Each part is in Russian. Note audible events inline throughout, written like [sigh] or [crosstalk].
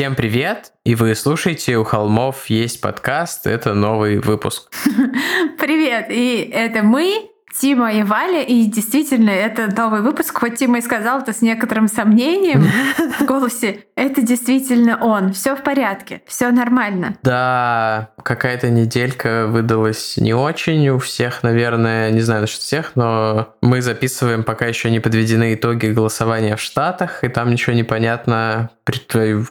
Всем привет! И вы слушаете «У холмов есть подкаст». Это новый выпуск. [laughs] Привет! И это мы, Тима и Валя, и действительно, это новый выпуск, хоть Тима и сказал это с некоторым сомнением в голосе, это действительно он. Все в порядке, все нормально. Да, какая-то неделька выдалась не очень у всех, наверное, не знаю насчет всех, но мы записываем, пока еще не подведены итоги голосования в Штатах, и там ничего не понятно.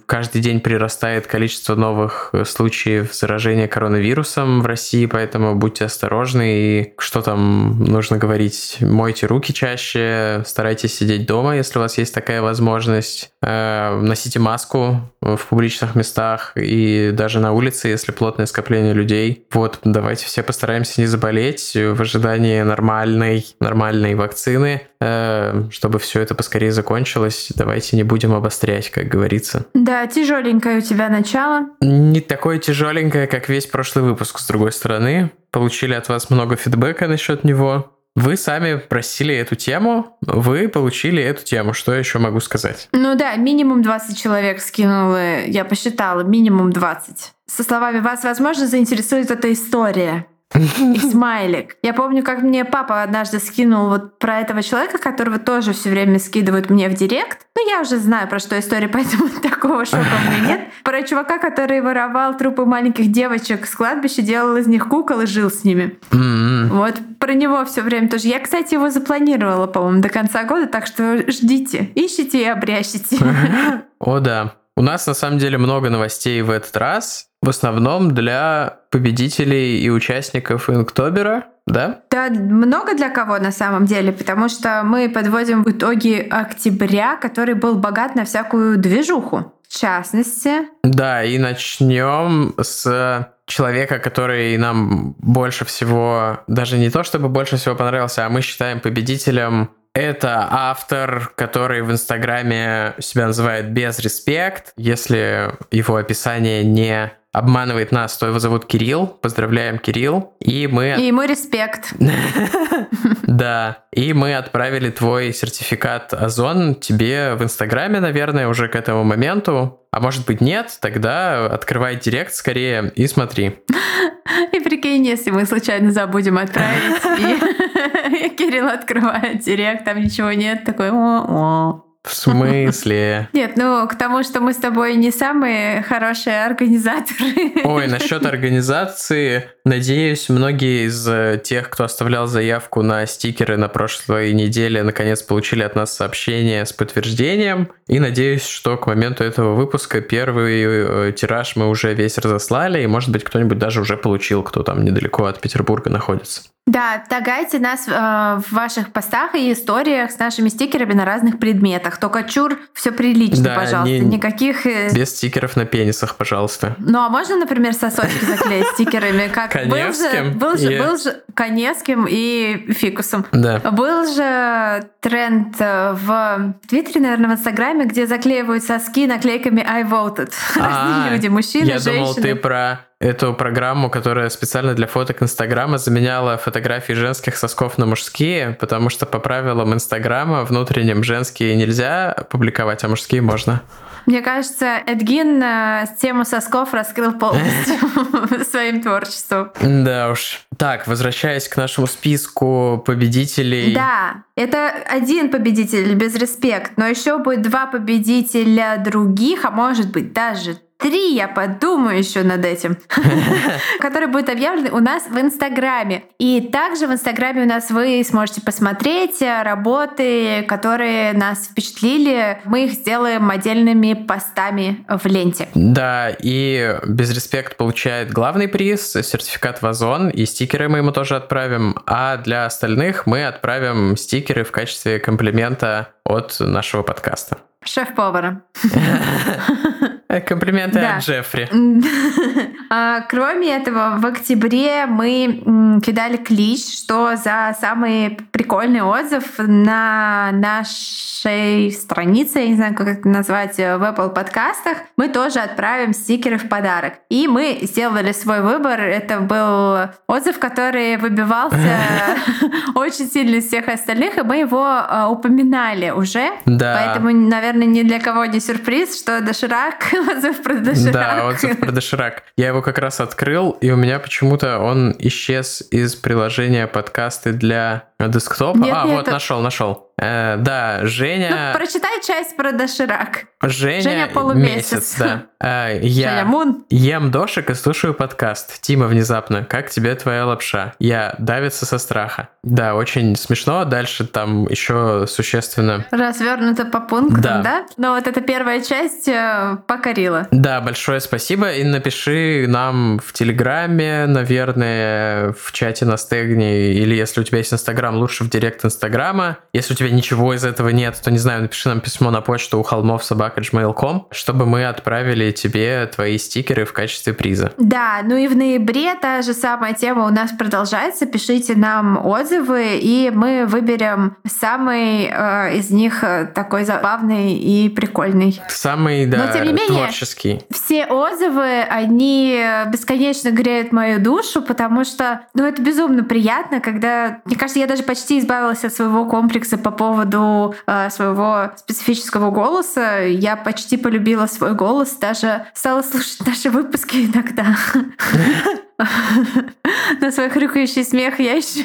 Каждый день прирастает количество новых случаев заражения коронавирусом в России, поэтому будьте осторожны. И что там нужно говорить? Мойте руки чаще, старайтесь сидеть дома, если у вас есть такая возможность. Э, носите маску в публичных местах и даже на улице, если плотное скопление людей. Вот, давайте все постараемся не заболеть в ожидании нормальной, нормальной вакцины, э, чтобы все это поскорее закончилось. Давайте не будем обострять, как говорится. Да, тяжеленькое у тебя начало. Не такое тяжеленькое, как весь прошлый выпуск, с другой стороны. Получили от вас много фидбэка насчет него. Вы сами просили эту тему, вы получили эту тему. Что я еще могу сказать? Ну да, минимум 20 человек скинуло, я посчитала, минимум 20. Со словами «Вас, возможно, заинтересует эта история». И [laughs] смайлик. Я помню, как мне папа однажды скинул вот про этого человека, которого тоже все время скидывают мне в директ. Ну, я уже знаю, про что история, [laughs] поэтому такого шока у меня нет. [laughs] Про чувака, который воровал трупы маленьких девочек с кладбища, делал из них кукол и жил с ними. Mm-hmm. Вот про него все время тоже. Я, кстати, его запланировала, по-моему, до конца года, так что ждите, ищите и обрящите. О, да. У нас на самом деле много новостей в этот раз, в основном для победителей и участников Инктобера, да? Да, много для кого на самом деле, потому что мы подводим итоги октября, который был богат на всякую движуху. В частности. Да, и начнем с человека, который нам больше всего, даже не то чтобы больше всего понравился, а мы считаем победителем это автор, который в Инстаграме себя называет без респект. Если его описание не обманывает нас, то его зовут Кирилл. Поздравляем, Кирилл. И мы... И ему респект. [laughs] Да. И мы отправили твой сертификат Озон тебе в Инстаграме, наверное, уже к этому моменту. А может быть нет, тогда открывай директ скорее и смотри. [laughs] И прикинь, если мы случайно забудем отправить, [laughs] [laughs] Кирилл открывает директ, там ничего нет, такой о-о. В смысле? [laughs] Нет, ну к тому, что мы с тобой не самые хорошие организаторы. Ой, насчет [laughs] организации, надеюсь, многие из э, тех, кто оставлял заявку на стикеры на прошлой неделе, наконец получили от нас сообщение с подтверждением. И надеюсь, что к моменту этого выпуска первый э, тираж мы уже весь разослали, и, может быть, кто-нибудь даже уже получил, кто там недалеко от Петербурга находится. Да, тагайте нас э, в ваших постах и историях с нашими стикерами на разных предметах. Только чур, все прилично, да, пожалуйста. Не, Никаких... Э... Без стикеров на пенисах, пожалуйста. Ну, а можно, например, сосочки заклеить стикерами? [laughs] Как Коневским? Был же, был, же Коневским и Фикусом. Да. Был же тренд э, в Твиттере, наверное, в Инстаграме, где заклеивают соски наклейками I voted. [laughs] А, Разные люди, мужчины, женщины. Я думал, ты про эту программу, которая специально для фоток Инстаграма заменяла фотографии женских сосков на мужские, потому что по правилам Инстаграма внутренним женские нельзя публиковать, а мужские можно. Мне кажется, Эдгин э, тему сосков раскрыл полностью [laughs] своим творчеством. Да уж. Так, возвращаясь к нашему списку победителей. Да, это один победитель без респект, но еще будет два победителя других, а может быть даже три, я подумаю еще над этим, [laughs] [laughs] который будет объявлен у нас в Инстаграме. И также в Инстаграме у нас вы сможете посмотреть работы, которые нас впечатлили. Мы их сделаем отдельными постами в ленте. Да, и Безреспект получает главный приз, сертификат в Озон, и стикеры мы ему тоже отправим. А для остальных мы отправим стикеры в качестве комплимента от нашего подкаста. Шеф-повара. [laughs] Комплименты да. от Джеффри. [laughs] а, кроме этого, в октябре мы кидали клич, что за самый прикольный отзыв на нашей странице, я не знаю, как это назвать, в Apple подкастах, мы тоже отправим стикеры в подарок. И мы сделали свой выбор. Это был отзыв, который выбивался [laughs] [laughs] очень сильно из всех остальных, и мы его а, упоминали уже. Да. Поэтому, наверное, ни для кого не сюрприз, что Доширак Отзыв про доширак. Да, отзыв про доширак. Я его как раз открыл, и у меня почему-то он исчез из приложения подкасты для десктопа. Нет, а, нет, вот, это- нашел, нашел. Э, да, Женя... Ну, прочитай часть про доширак. Женя, Женя полумесяц. месяц, да. [laughs] Э, Женя я Мун. ем дошик и слушаю подкаст. Тима, внезапно, как тебе твоя лапша? Я давится со страха. Да, очень смешно. Дальше там еще существенно Развернуто по пунктам, Да. да? Но вот эта первая часть э, покорила. Да, большое спасибо. И напиши нам в Телеграме, наверное, в чате на стегне, или если у тебя есть Инстаграм, лучше в директ Инстаграма. Если у тебя ничего из этого нет, то, не знаю, напиши нам письмо на почту у холмов собака чтобы мы отправили тебе твои стикеры в качестве приза. Да, ну и в ноябре та же самая тема у нас продолжается. Пишите нам отзывы, и мы выберем самый э, из них э, такой забавный и прикольный. Самый, да, Но, тем не менее, творческий. Все отзывы, они бесконечно греют мою душу, потому что, ну, это безумно приятно, когда, мне кажется, я даже почти избавилась от своего комплекса по поводу э, своего специфического голоса. Я почти полюбила свой голос, даже стала слушать [laughs] наши выпуски иногда. [laughs] [laughs] На свой хрюкающий смех я еще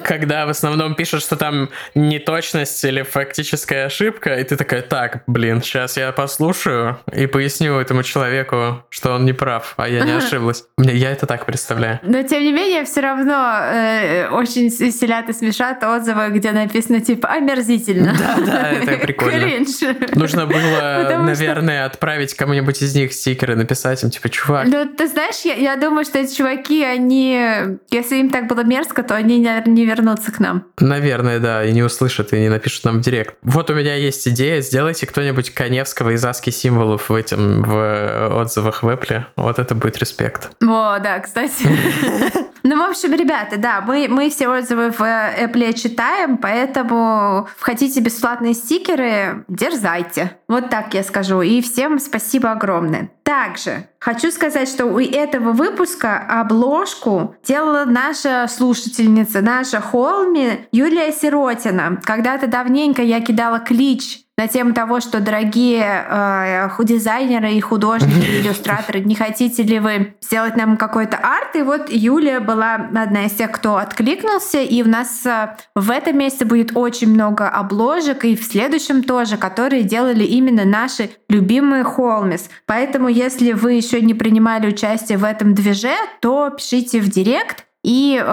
[laughs] Когда в основном пишут, что там неточность или фактическая ошибка, и ты такая, так, блин, сейчас я послушаю и поясню этому человеку, что он не прав, а я не ошиблась. Мне- Я это так представляю. Но тем не менее, все равно э, очень веселят и смешат отзывы, где написано типа омерзительно. Да, да, это [laughs] прикольно. Кринж. Нужно было, Потому что- наверное, отправить кому-нибудь из них стикеры, написать им, типа, чувак, Ну, ты знаешь, я, я думаю, что эти чуваки, они, если им так было мерзко, то они, наверное, не вернутся к нам. наверное, да, и не услышат, и не напишут нам в директ. Вот у меня есть идея, сделайте кто-нибудь Коневского из Аски символов в этом, в отзывах в Apple. Вот это будет респект. О, да, кстати. [laughs] Ну, в общем, ребята, да, мы, мы все отзывы в Apple читаем, поэтому хотите бесплатные стикеры, дерзайте. Вот так я скажу. И всем спасибо огромное. Также хочу сказать, что у этого выпуска обложку делала наша слушательница, наша Холми Юлия Сиротина. Когда-то давненько я кидала клич на тему того, что дорогие э, дизайнеры и художники, [laughs] иллюстраторы, не хотите ли вы сделать нам какой-то арт? И вот Юлия была одна из тех, кто откликнулся, и у нас э, в этом месяце будет очень много обложек, и в следующем тоже, которые делали именно наши любимые Холмис. Поэтому, если вы еще не принимали участие в этом движе, то пишите в директ, и э,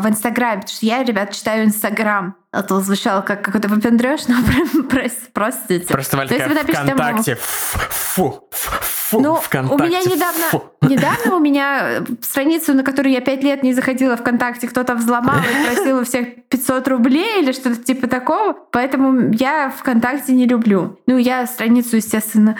в Инстаграме, потому что я, ребят, читаю Инстаграм. А то звучало как какой-то выпендрёж, но [laughs] прос- простите. Просто Валь То есть такая, вы напишите ВКонтакте, фу, фу, Ну, ВКонтакте, у меня недавно, фу. [laughs] недавно у меня э, страницу, на которую я пять лет не заходила ВКонтакте, кто-то взломал и просил у всех 500 рублей или что-то типа такого, поэтому я ВКонтакте не люблю. Ну, я страницу, естественно,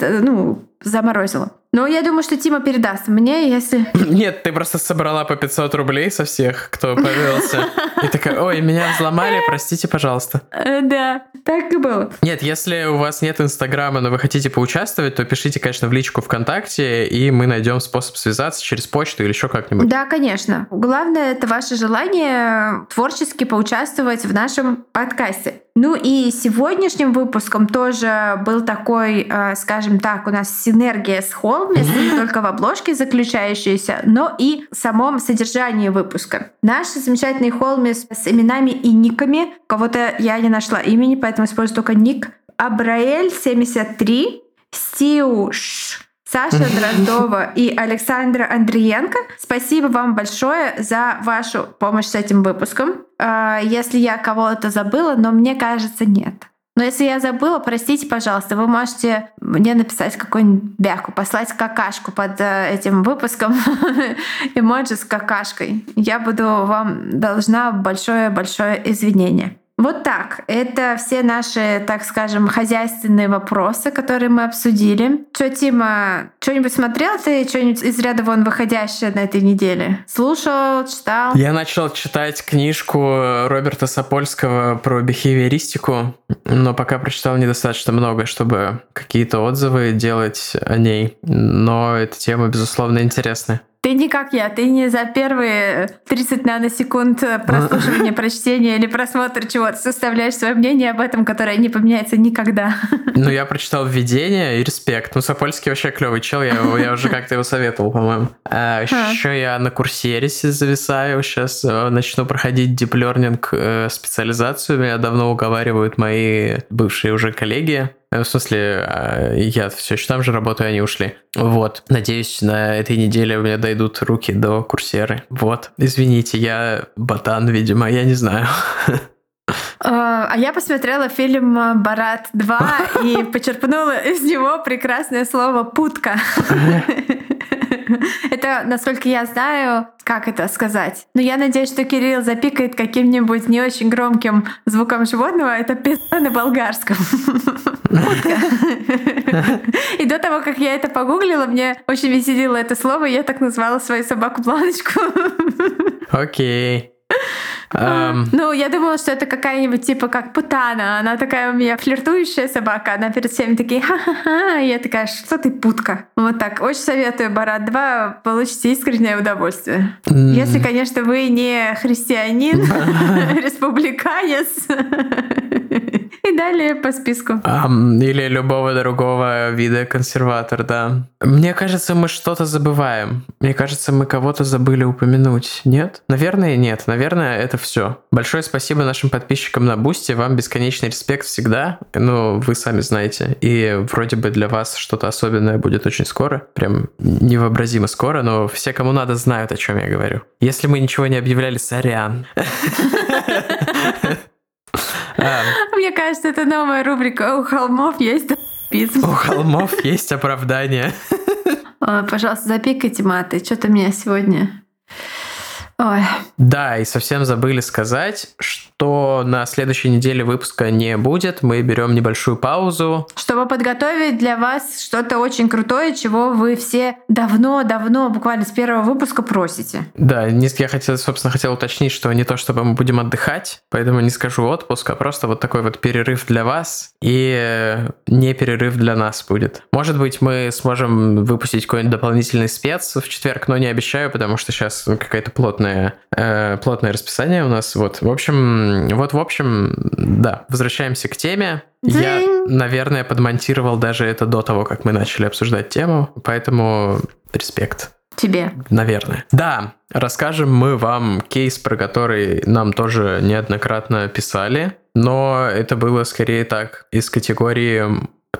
ну, заморозила. Но я думаю, что Тима передаст мне, если... [laughs] Нет, ты просто собрала по 500 рублей со всех, кто повелся. И такая, ой, меня взломали, простите, пожалуйста. Э, Да, так и было. Нет, если у вас нет Инстаграма, но вы хотите поучаствовать, то пишите, конечно, в личку ВКонтакте, и мы найдем способ связаться через почту или еще как-нибудь. Да, конечно. Главное это ваше желание творчески поучаствовать в нашем подкасте. Ну и сегодняшним выпуском тоже был такой, э, скажем так, у нас синергия с Холмис, не только в обложке заключающаяся, но и в самом содержании выпуска. Наши замечательные Холмис с именами и никами, кого-то я не нашла имени, поэтому использую только ник, Абраэль 73, Стиу Ш, Саша [laughs] Дроздова и Александра Андриенко. Спасибо вам большое за вашу помощь с этим выпуском. А, Если я кого-то забыла, но мне кажется, нет. Но если я забыла, простите, пожалуйста, вы можете мне написать какую-нибудь бяку, послать какашку под э, этим выпуском, [laughs] эмоджи с какашкой. Я буду вам должна большое-большое извинение. Вот так. Это все наши, так скажем, хозяйственные вопросы, которые мы обсудили. Что, Тима, что-нибудь смотрел ты, что-нибудь из ряда вон выходящее на этой неделе? Слушал, читал? Я начал читать книжку Роберта Сапольского про бихевиористику, но пока прочитал недостаточно много, чтобы какие-то отзывы делать о ней. Но эта тема, безусловно, интересная. Ты не как я, ты не за первые 30 наносекунд прослушивания, [laughs] прочтения или просмотра чего-то составляешь свое мнение об этом, которое не поменяется никогда. [laughs] Ну, я прочитал введение и респект. Ну, Сапольский вообще клевый чел, я, я уже как-то его советовал, по-моему. А, еще я на курсерисе зависаю, сейчас э, начну проходить э, специализацию, меня давно уговаривают мои бывшие уже коллеги. Э, в смысле, а, я все еще там же работаю, они ушли. Вот. Надеюсь, на этой неделе у меня дойдут руки до курсеры. Вот. Извините, я ботан, видимо, я не знаю. [laughs] А, а я посмотрела фильм «Барат 2» и [laughs] почерпнула из него прекрасное слово «путка». [laughs] Это, насколько я знаю, как это сказать. Но я надеюсь, что Кирилл запикает каким-нибудь не очень громким звуком животного. Это пизда на болгарском. [laughs] И до того, как я это погуглила, мне очень веселило это слово, и я так назвала свою собаку Планочку. Окей. Um... Ну, я думала, что это какая-нибудь типа как Путана. Она такая у меня флиртующая собака. Она перед всеми такие ха-ха-ха. И я такая, что ты путка? Вот так. Очень советую Борат 2. Получите искреннее удовольствие. Mm. Если, конечно, вы не христианин, [laughs] [laughs] республиканец. [laughs] [laughs] И далее по списку. Um, или любого другого вида консерватор, да. Мне кажется, мы что-то забываем. Мне кажется, мы кого-то забыли упомянуть. Нет? Наверное, нет. Наверное, это все. Большое спасибо нашим подписчикам на Бусти. Вам бесконечный респект всегда. Ну, вы сами знаете. И вроде бы для вас что-то особенное будет очень скоро. Прям невообразимо скоро. Но все, кому надо, знают, о чем я говорю. Если мы ничего не объявляли, сорян. [laughs] Мне кажется, это новая рубрика «У холмов есть У холмов есть оправдание. Пожалуйста, запикайте маты. Что-то меня сегодня Ой. Да, и совсем забыли сказать, что на следующей неделе выпуска не будет. Мы берем небольшую паузу. Чтобы подготовить для вас что-то очень крутое, чего вы все давно-давно, буквально с первого выпуска просите. Да, я хотел, собственно, хотел уточнить, что не то, чтобы мы будем отдыхать, поэтому не скажу отпуск, а просто вот такой вот перерыв для вас и не перерыв для нас будет. Может быть, мы сможем выпустить какой-нибудь дополнительный спец в четверг, но не обещаю, потому что сейчас какая-то плотная плотное, э, плотное расписание у нас. Вот, в общем, вот, в общем, да, возвращаемся к теме. Дзинь. Я, наверное, подмонтировал даже это до того, как мы начали обсуждать тему, поэтому респект. Тебе. Наверное. Да, расскажем мы вам кейс, про который нам тоже неоднократно писали, но это было скорее так из категории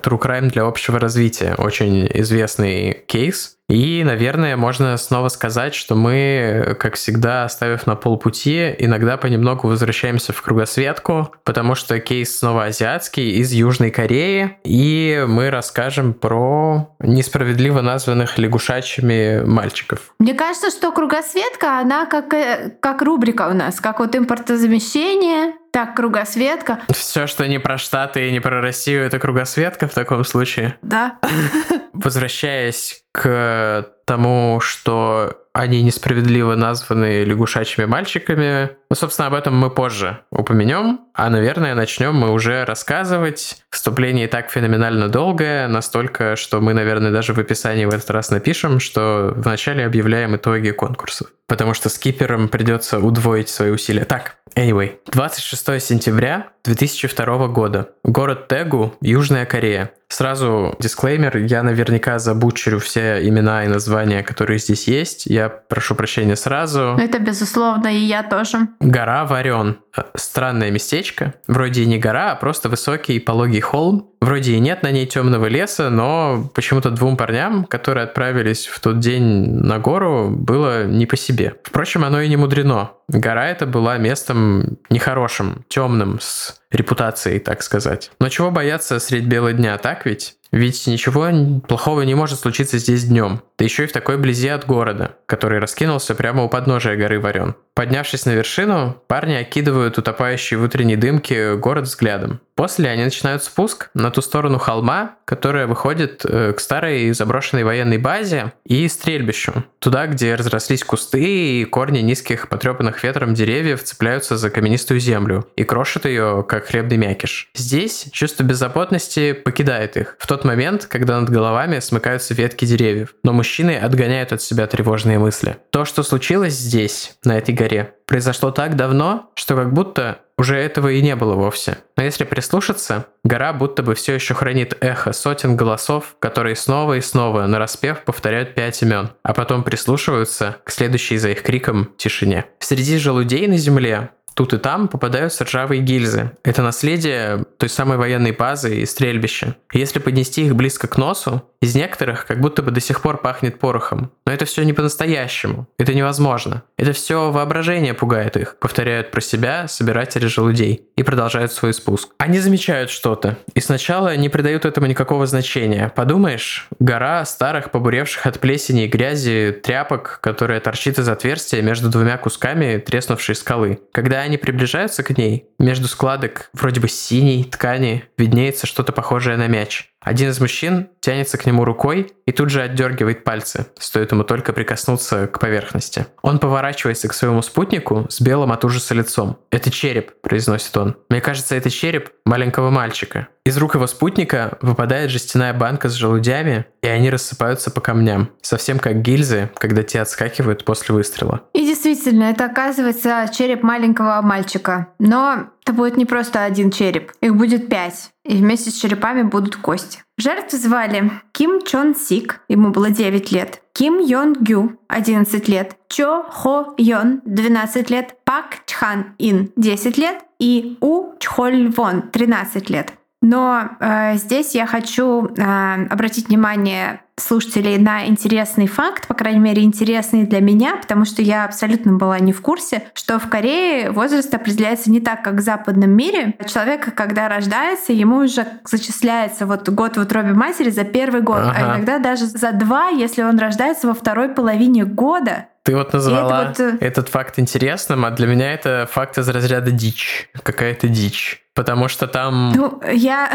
True Crime для общего развития. Очень известный кейс. И, наверное, можно снова сказать, что мы, как всегда, оставив на полпути, иногда понемногу возвращаемся в кругосветку, потому что кейс снова азиатский, из Южной Кореи, и мы расскажем про несправедливо названных лягушачьими мальчиков. Мне кажется, что кругосветка, она как, э, как рубрика у нас, как вот импортозамещение, так, кругосветка. Все, что не про Штаты и не про Россию, это кругосветка в таком случае. Да. [laughs] Возвращаясь к тому, что они несправедливо названы лягушачьими мальчиками. Ну, собственно, об этом мы позже упомянем, а, наверное, начнем мы уже рассказывать. Вступление и так феноменально долгое, настолько, что мы, наверное, даже в описании в этот раз напишем, что вначале объявляем итоги конкурсов. Потому что скиперам придется удвоить свои усилия. Так, anyway, 26 сентября 2002 года. Город Тегу, Южная Корея. Сразу дисклеймер, я наверняка забучерю все имена и названия, которые здесь есть. Я прошу прощения сразу. Это безусловно, и я тоже. Гора Варен. Странное местечко. Вроде и не гора, а просто высокий пологий холм. Вроде и нет на ней темного леса, но почему-то двум парням, которые отправились в тот день на гору, было не по себе. Впрочем, оно и не мудрено. Гора эта была местом нехорошим, темным, с репутацией, так сказать. Но чего бояться средь бела дня, так ведь? Ведь ничего плохого не может случиться здесь днем, да еще и в такой близи от города, который раскинулся прямо у подножия горы Варен. Поднявшись на вершину, парни окидывают утопающий в утренней дымке город взглядом. После они начинают спуск на ту сторону холма, которая выходит э, к старой заброшенной военной базе и стрельбищу. Туда, где разрослись кусты и корни низких потрепанных ветром деревьев цепляются за каменистую землю и крошат ее, как хлебный мякиш. Здесь чувство беззаботности покидает их в тот момент, когда над головами смыкаются ветки деревьев. Но мужчины отгоняют от себя тревожные мысли. То, что случилось здесь, на этой горе, произошло так давно, что как будто уже этого и не было вовсе. Но если прислушаться, гора будто бы все еще хранит эхо сотен голосов, которые снова и снова на распев повторяют пять имен, а потом прислушиваются к следующей за их криком тишине. Среди желудей на земле Тут и там попадаются ржавые гильзы. Это наследие той самой военной базы и стрельбища. если поднести их близко к носу, из некоторых как будто бы до сих пор пахнет порохом. Но это все не по-настоящему. Это невозможно. Это все воображение пугает их, повторяют про себя собиратели желудей и продолжают свой спуск. Они замечают что-то, и сначала не придают этому никакого значения. Подумаешь, гора старых, побуревших от плесени и грязи тряпок, которая торчит из отверстия между двумя кусками треснувшей скалы. Когда они приближаются к ней, между складок вроде бы синей ткани виднеется что-то похожее на мяч. Один из мужчин тянется к нему рукой и тут же отдергивает пальцы, стоит ему только прикоснуться к поверхности. Он поворачивается к своему спутнику с белым от ужаса лицом. «Это череп», — произносит он. «Мне кажется, это череп маленького мальчика». Из рук его спутника выпадает жестяная банка с желудями, и они рассыпаются по камням, совсем как гильзы, когда те отскакивают после выстрела. И действительно, это оказывается череп маленького мальчика. Но это будет не просто один череп, их будет пять и вместе с черепами будут кости. Жертвы звали Ким Чон Сик, ему было 9 лет, Ким Йон Гю, 11 лет, Чо Хо Йон, 12 лет, Пак Чхан Ин, 10 лет и У Чхоль Вон, 13 лет. Но э, здесь я хочу э, обратить внимание слушателей на интересный факт, по крайней мере, интересный для меня, потому что я абсолютно была не в курсе, что в Корее возраст определяется не так, как в западном мире. Человек, когда рождается, ему уже зачисляется вот год в утробе матери за первый год, а ага. а иногда даже за два, если он рождается во второй половине года. Ты вот назвала вот... Э, этот факт интересным, а для меня это факт из разряда дичь. Какая-то дичь. Потому что там ну, я...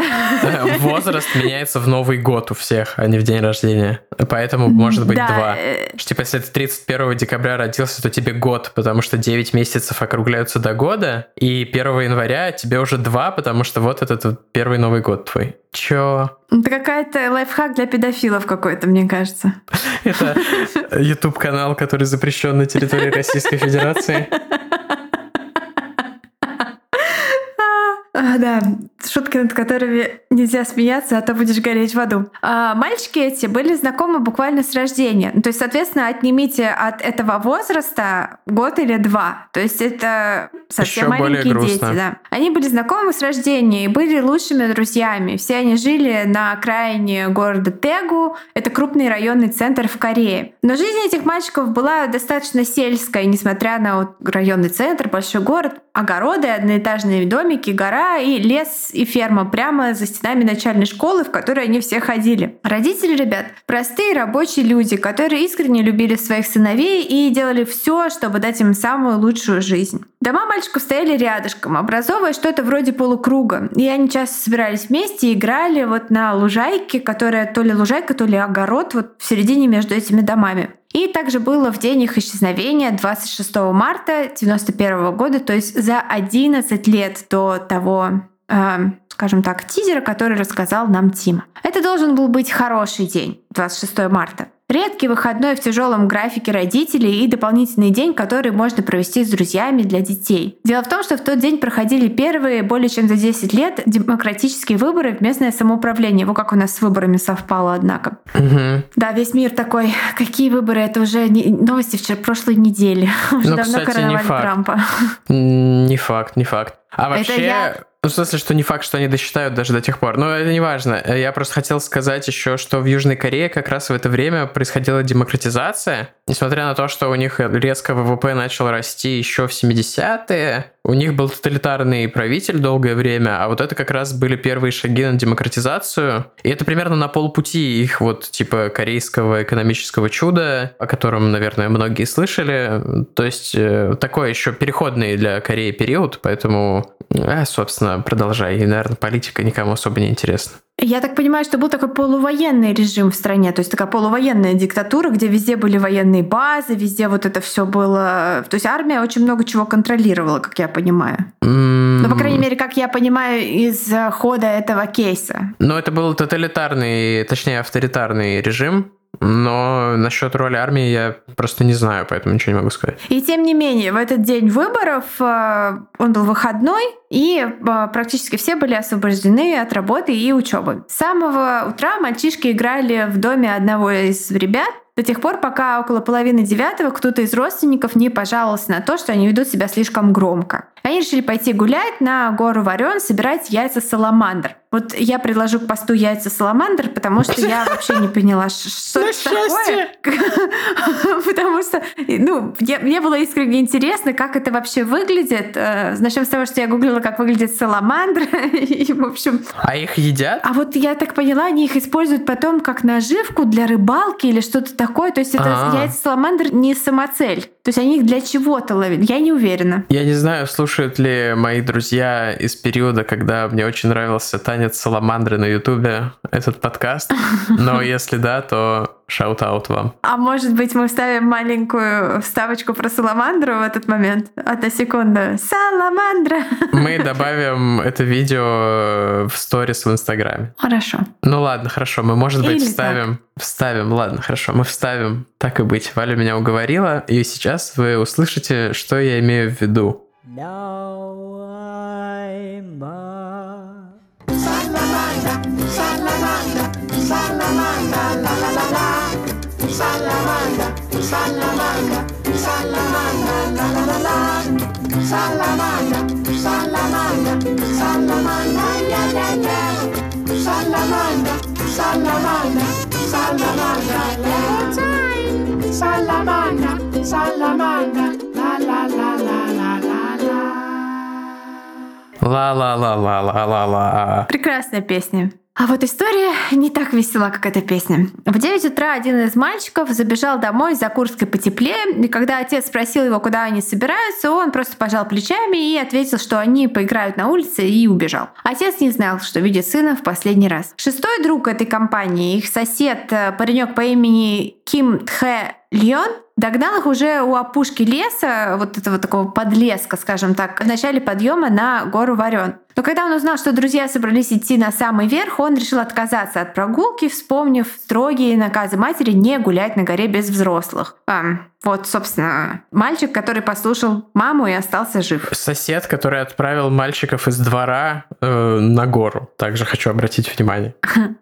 [laughs] возраст меняется в Новый год у всех, а не в день рождения. Поэтому может быть да. два. Э, что, типа, если ты 31 декабря родился, то тебе год, потому что 9 месяцев округляются до года, и 1 января тебе уже два, потому что вот этот первый Новый год твой. Чё? Это какая-то лайфхак для педофилов какой-то, мне кажется. Это [laughs] YouTube-канал, который запрещен на территории Российской Федерации. [laughs] А, да, шутки, над которыми нельзя смеяться, а то будешь гореть в аду. А, мальчики эти были знакомы буквально с рождения. То есть, соответственно, отнимите от этого возраста год или два. То есть это совсем Еще маленькие дети. Да. Они были знакомы с рождения и были лучшими друзьями. Все они жили на окраине города Тегу. Это крупный районный центр в Корее. Но жизнь этих мальчиков была достаточно сельская, несмотря на вот районный центр, большой город, огороды, одноэтажные домики, гора и лес и ферма прямо за стенами начальной школы, в которой они все ходили. Родители ребят — простые рабочие люди, которые искренне любили своих сыновей и делали все, чтобы дать им самую лучшую жизнь. Дома мальчиков стояли рядышком, образовывая что-то вроде полукруга. И они часто собирались вместе и играли вот на лужайке, которая то ли лужайка, то ли огород вот в середине между этими домами. И также было в день их исчезновения 26 марта 1991 года, то есть за 11 лет до того, э, скажем так, тизера, который рассказал нам Тима. Это должен был быть хороший день, 26 марта. Редкий выходной в тяжелом графике родителей и дополнительный день, который можно провести с друзьями для детей. Дело в том, что в тот день проходили первые более чем за 10 лет демократические выборы в местное самоуправление. Вот как у нас с выборами совпало, однако. Угу. Да, весь мир такой, какие выборы, это уже не, новости вчера прошлой недели. [laughs] Уже ну, давно кстати, короновали Трампа. Не факт, не факт. А вообще, я... Ну, в смысле, что не факт, что они досчитают даже до тех пор. Но это не важно. Я просто хотел сказать еще, что в Южной Корее как раз в это время происходила демократизация. Несмотря на то, что у них резко ВВП начал расти еще в 70-е, у них был тоталитарный правитель долгое время, а вот это как раз были первые шаги на демократизацию. И это примерно на полпути их вот типа корейского экономического чуда, о котором, наверное, многие слышали. То есть э, такой еще переходный для Кореи период, поэтому, э, собственно, продолжай. И, наверное, политика никому особо не интересна. Я так понимаю, что был такой полувоенный режим в стране, то есть такая полувоенная диктатура, где везде были военные базы, везде вот это все было. То есть армия очень много чего контролировала, как я понимаю. Mm. Ну, по крайней мере, как я понимаю, из хода этого кейса. Ну, это был тоталитарный, точнее, авторитарный режим, но насчет роли армии я просто не знаю, поэтому ничего не могу сказать. И тем не менее, в этот день выборов э, он был выходной, и э, практически все были освобождены от работы и учебы. С самого утра мальчишки играли в доме одного из ребят, до тех пор, пока около половины девятого кто-то из родственников не пожаловался на то, что они ведут себя слишком громко. Они решили пойти гулять на гору Варен, собирать яйца саламандр. Вот я предложу к посту яйца саламандр, потому что я вообще не поняла, что это такое. [laughs] Потому что, ну, мне было искренне интересно, как это вообще выглядит. Э, Начнем с того, что я гуглила, как выглядит саламандр. [laughs] И, в общем... А их едят? А вот я так поняла, они их используют потом как наживку для рыбалки или что-то такое. То есть это А-а-а. яйца саламандр не самоцель. То есть они их для чего-то ловят. Я не уверена. Я не знаю, слушают ли мои друзья из периода, когда мне очень нравился танец саламандры на ютубе этот подкаст. Но [laughs] если да, то shout-out вам. А может быть, мы вставим маленькую вставочку про саламандру в этот момент? Одна секунда. Саламандра! Мы добавим это видео в сторис в Инстаграме. Хорошо. Ну ладно, хорошо. Мы, может быть, Или вставим... Так. Вставим, ладно, хорошо. Мы вставим. Так и быть. Валя меня уговорила, и сейчас вы услышите, что я имею в виду. Salamanda, la la la la, salamanda, salamanda, salamanda, la la la la, salamanda, la salamanda, la la la la la la la. Ла-ла-ла-ла-ла-ла-ла. Прекрасная песня. А вот история не так весела, как эта песня. В 9 утра один из мальчиков забежал домой за Курской потеплее, и когда отец спросил его, куда они собираются, он просто пожал плечами и ответил, что они поиграют на улице и убежал. Отец не знал, что видит сына в последний раз. Шестой друг этой компании, их сосед, э, паренек по имени Ким Тхэ Льон, Догнал их уже у опушки леса, вот этого такого подлеска, скажем так, в начале подъема на гору Варен. Но когда он узнал, что друзья собрались идти на самый верх, он решил отказаться от прогулки, вспомнив строгие наказы матери не гулять на горе без взрослых. А, вот, собственно, мальчик, который послушал маму и остался жив. Сосед, который отправил мальчиков из двора э, на гору. Также хочу обратить внимание. [laughs]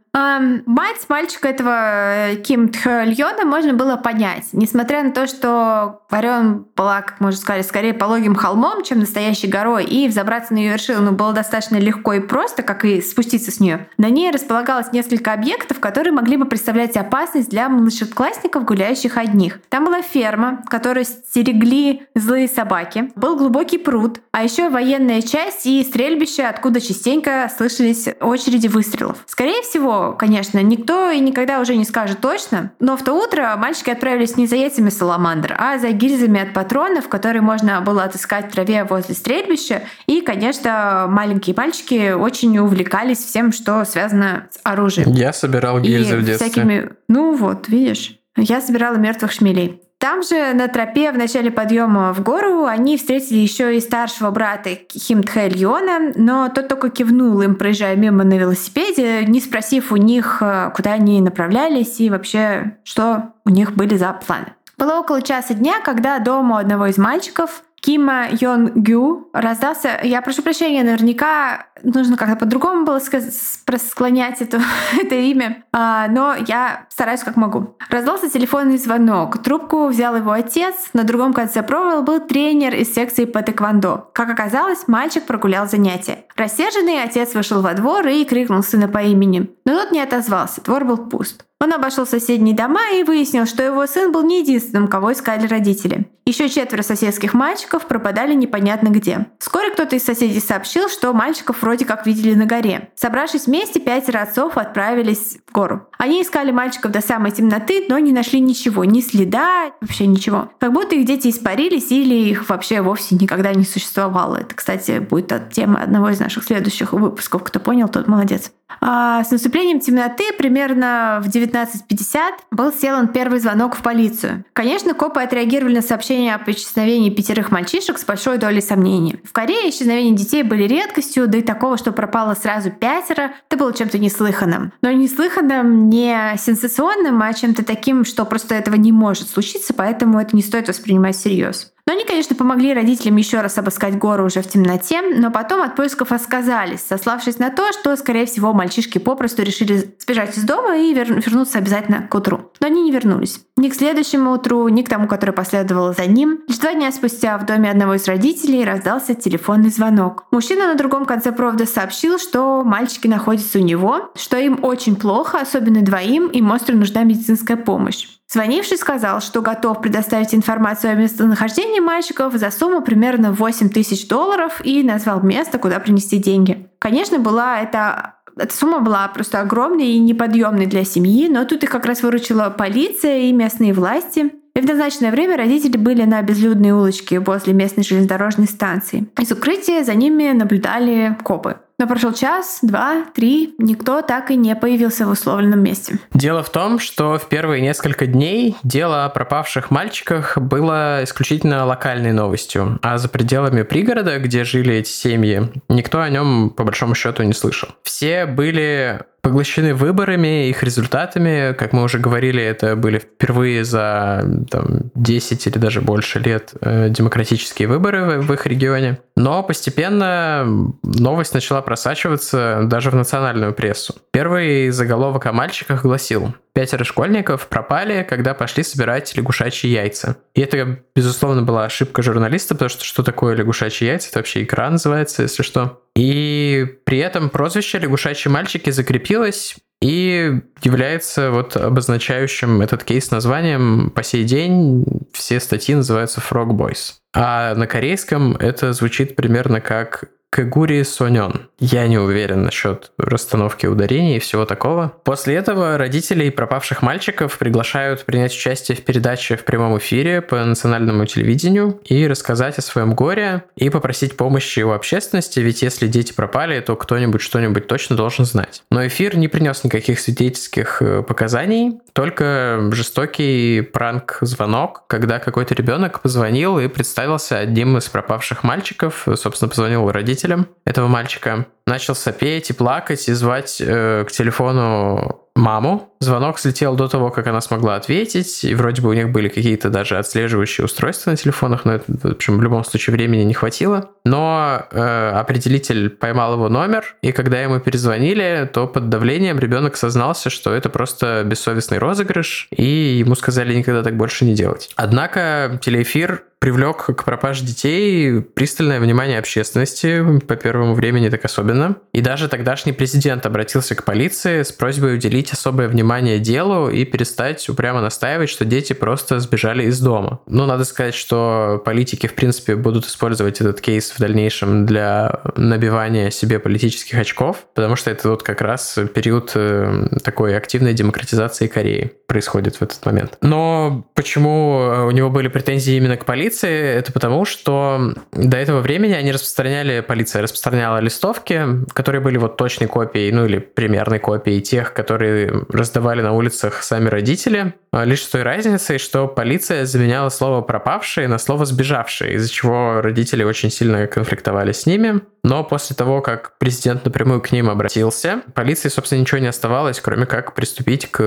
Мать мальчика этого э, Ким Тхёльона можно было понять. Несмотря на то, что Варен была, как мы уже сказали, скорее пологим холмом, чем настоящей горой, и взобраться на ее вершину было достаточно легко и просто, как и спуститься с нее. На ней располагалось несколько объектов, которые могли бы представлять опасность для младшеклассников, гуляющих одних. Там была ферма, которую стерегли злые собаки, был глубокий пруд, а еще военная часть и стрельбище, откуда частенько слышались очереди выстрелов. Скорее всего, конечно, никто и никогда уже не скажет точно, но в то утро мальчики отправились не за яйцами саламандр, а за гильзами от патронов, которые можно было отыскать в траве возле стрельбища. И, конечно, маленькие мальчики очень увлекались всем, что связано с оружием. Я собирал гильзы и в детстве. Всякими... Ну вот, видишь. Я собирала мертвых шмелей. Там же на тропе в начале подъема в гору они встретили еще и старшего брата Химтхэ Льона, но тот только кивнул им, проезжая мимо на велосипеде, не спросив у них, э, куда они направлялись и вообще, что у них были за планы. Было около часа дня, когда дома одного из мальчиков Кима Йон Гю раздался... Я прошу прощения, наверняка нужно как-то по-другому было склонять это, [laughs] это имя, а, но я стараюсь как могу. Раздался телефонный звонок. Трубку взял его отец. На другом конце провода был тренер из секции по тэквондо. Как оказалось, мальчик прогулял занятия. Рассерженный отец вышел во двор и крикнул сына по имени. Но тот не отозвался, двор был пуст. Он обошел соседние дома и выяснил, что его сын был не единственным, кого искали родители. Еще четверо соседских мальчиков пропадали непонятно где. Вскоре кто-то из соседей сообщил, что мальчиков вроде как видели на горе. Собравшись вместе, пятеро отцов отправились в гору. Они искали мальчиков до самой темноты, но не нашли ничего, ни следа, вообще ничего. Как будто их дети испарились или их вообще вовсе никогда не существовало. Это, кстати, будет тема одного из наших следующих выпусков. Кто понял, тот молодец. А с наступлением темноты примерно в 19.50 был сделан первый звонок в полицию. Конечно, копы отреагировали на сообщение о исчезновении пятерых мальчишек с большой долей сомнений. В Корее исчезновения детей были редкостью, да и такого, что пропало сразу пятеро, это было чем-то неслыханным. Но неслыханным не сенсационным, а чем-то таким, что просто этого не может случиться, поэтому это не стоит воспринимать всерьез. Но они, конечно, помогли родителям еще раз обыскать гору уже в темноте, но потом от поисков отказались, сославшись на то, что, скорее всего, мальчишки попросту решили сбежать из дома и вернуться обязательно к утру. Но они не вернулись. Ни к следующему утру, ни к тому, который последовал за ним. Лишь два дня спустя в доме одного из родителей раздался телефонный звонок. Мужчина на другом конце провода сообщил, что мальчики находятся у него, что им очень плохо, особенно двоим, им остро нужна медицинская помощь. Звонивший сказал, что готов предоставить информацию о местонахождении мальчиков за сумму примерно 8 тысяч долларов и назвал место, куда принести деньги. Конечно, была эта эта сумма была просто огромной и неподъемной для семьи, но тут их как раз выручила полиция и местные власти. И в назначенное время родители были на безлюдной улочке возле местной железнодорожной станции. Из укрытия за ними наблюдали копы. Но прошел час, два, три, никто так и не появился в условленном месте. Дело в том, что в первые несколько дней дело о пропавших мальчиках было исключительно локальной новостью, а за пределами пригорода, где жили эти семьи, никто о нем по большому счету не слышал. Все были поглощены выборами, их результатами. Как мы уже говорили, это были впервые за там, 10 или даже больше лет э, демократические выборы в, в их регионе. Но постепенно новость начала просачиваться даже в национальную прессу. Первый заголовок о мальчиках гласил Пятеро школьников пропали, когда пошли собирать лягушачьи яйца. И это, безусловно, была ошибка журналиста, потому что что такое лягушачьи яйца? Это вообще икра называется, если что. И при этом прозвище «Лягушачьи мальчики» закрепилось и является вот обозначающим этот кейс названием по сей день все статьи называются Frog Boys. А на корейском это звучит примерно как Кагури Сонен. Я не уверен насчет расстановки ударений и всего такого. После этого родителей пропавших мальчиков приглашают принять участие в передаче в прямом эфире по национальному телевидению и рассказать о своем горе и попросить помощи у общественности, ведь если дети пропали, то кто-нибудь что-нибудь точно должен знать. Но эфир не принес никаких свидетельских э, показаний, только жестокий пранк-звонок, когда какой-то ребенок позвонил и представился одним из пропавших мальчиков, собственно, позвонил родителям родителям этого мальчика, начал сопеть и плакать и звать э, к телефону маму. Звонок слетел до того, как она смогла ответить, и вроде бы у них были какие-то даже отслеживающие устройства на телефонах, но это, в общем, в любом случае времени не хватило. Но э, определитель поймал его номер, и когда ему перезвонили, то под давлением ребенок сознался, что это просто бессовестный розыгрыш, и ему сказали никогда так больше не делать. Однако телеэфир привлек к пропаже детей пристальное внимание общественности, по первому времени так особенно. И даже тогдашний президент обратился к полиции с просьбой уделить особое внимание делу и перестать упрямо настаивать, что дети просто сбежали из дома. Ну, надо сказать, что политики, в принципе, будут использовать этот кейс в дальнейшем для набивания себе политических очков, потому что это вот как раз период э, такой активной демократизации Кореи происходит в этот момент. Но почему у него были претензии именно к полиции, это потому, что до этого времени они распространяли, полиция распространяла листовки, которые были вот точной копией, ну или примерной копией тех, которые раздавали на улицах сами родители. А лишь с той разницей, что полиция заменяла слово «пропавшие» на слово «сбежавшие», из-за чего родители очень сильно конфликтовали с ними. Но после того, как президент напрямую к ним обратился, полиции, собственно, ничего не оставалось, кроме как приступить к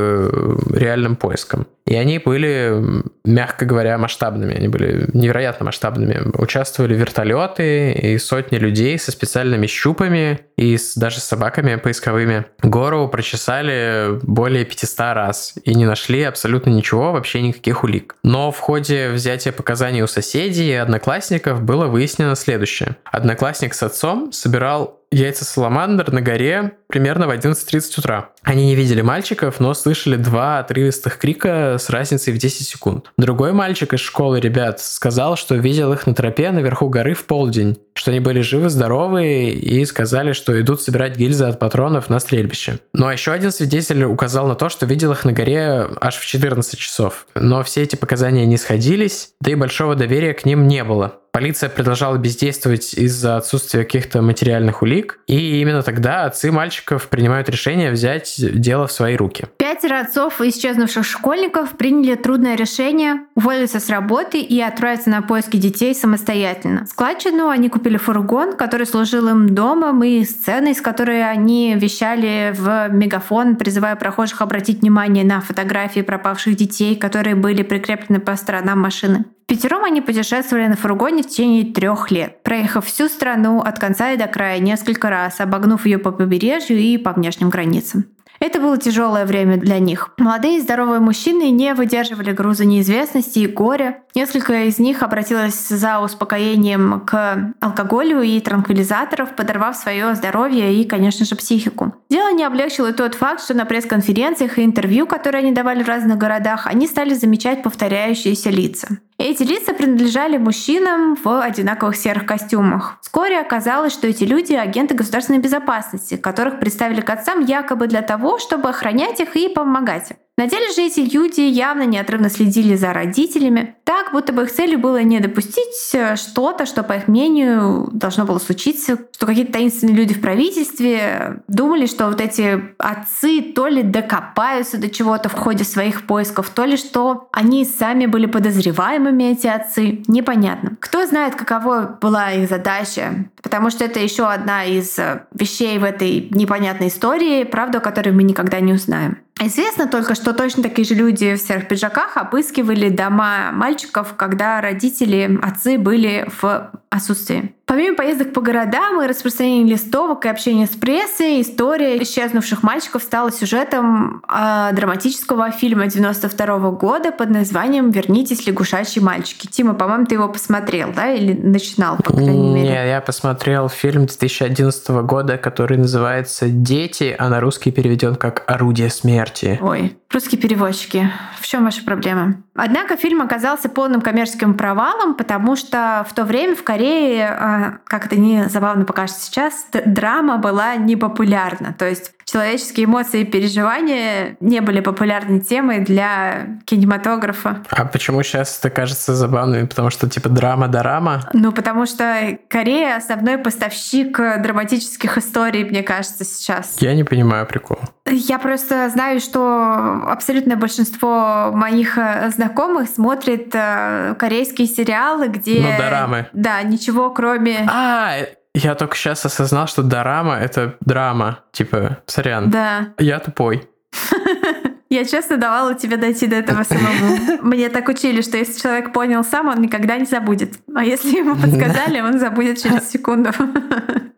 реальным поискам. И они были, мягко говоря, масштабными. Они были невероятно масштабными. Участвовали вертолеты и сотни людей со специальными щупами и с, даже с собаками поисковыми. Гору прочесали более более 500 раз и не нашли абсолютно ничего, вообще никаких улик. Но в ходе взятия показаний у соседей и одноклассников было выяснено следующее. Одноклассник с отцом собирал яйца саламандр на горе примерно в 11.30 утра. Они не видели мальчиков, но слышали два отрывистых крика с разницей в 10 секунд. Другой мальчик из школы ребят сказал, что видел их на тропе наверху горы в полдень, что они были живы-здоровы и сказали, что идут собирать гильзы от патронов на стрельбище. Ну а еще один свидетель указал на то, что видел их на горе аж в 14 часов. Но все эти показания не сходились, да и большого доверия к ним не было. Полиция продолжала бездействовать из-за отсутствия каких-то материальных улик, и именно тогда отцы мальчиков принимают решение взять дело в свои руки. Пятеро отцов исчезнувших школьников приняли трудное решение уволиться с работы и отправиться на поиски детей самостоятельно. Складчину они купили фургон, который служил им домом и сценой, с которой они вещали в мегафон, призывая прохожих обратить внимание на фотографии пропавших детей, которые были прикреплены по сторонам машины. Пятером они путешествовали на фургоне в течение трех лет, проехав всю страну от конца и до края несколько раз, обогнув ее по побережью и по внешним границам. Это было тяжелое время для них. Молодые и здоровые мужчины не выдерживали груза неизвестности и горя. Несколько из них обратилось за успокоением к алкоголю и транквилизаторов, подорвав свое здоровье и, конечно же, психику. Дело не облегчил и тот факт, что на пресс-конференциях и интервью, которые они давали в разных городах, они стали замечать повторяющиеся лица. Эти лица принадлежали мужчинам в одинаковых серых костюмах. Вскоре оказалось, что эти люди — агенты государственной безопасности, которых представили к отцам якобы для того, чтобы охранять их и помогать им. На деле же эти люди явно неотрывно следили за родителями, так будто бы их целью было не допустить э, что-то, что, по их мнению, должно было случиться, что какие-то таинственные люди в правительстве думали, что вот эти отцы то ли докопаются до чего-то в ходе своих поисков, то ли что они сами были подозреваемыми, эти отцы. Непонятно. Кто знает, каково была их задача, потому что это еще одна из э, вещей в этой непонятной истории, правду о которой мы никогда не узнаем. Известно только, что точно такие же люди в серых пиджаках обыскивали дома мальчиков, когда родители, отцы были в отсутствии. Помимо поездок по городам и распространения листовок и общения с прессой, история исчезнувших мальчиков стала сюжетом э, драматического фильма 92 года под названием «Вернитесь, лягушачьи мальчики». Тима, по-моему, ты его посмотрел, да? Или начинал, по крайней мере? Нет, я посмотрел фильм 2011 года, который называется «Дети», а на русский переведен как «Орудие смерти». Ой, русские переводчики, в чем ваша проблема? Однако фильм оказался полным коммерческим провалом, потому что в то время в Корее а, как это не забавно покажется сейчас, драма была непопулярна. То есть человеческие эмоции и переживания не были популярной темой для кинематографа. А почему сейчас это кажется забавным? Потому что типа драма-дорама? Ну, потому что Корея основной поставщик драматических историй, мне кажется, сейчас. Я не понимаю прикол. Я просто знаю, что абсолютное большинство моих э, знакомых смотрит э, корейские сериалы, где... Ну, дорамы. Да, ничего кроме... А, я только сейчас осознал, что дорама — это драма. Типа, сорян. Да. Я тупой. [laughs] Я честно давала тебе дойти до этого самому. [laughs] Мне так учили, что если человек понял сам, он никогда не забудет. А если ему подсказали, он забудет через [laughs] секунду.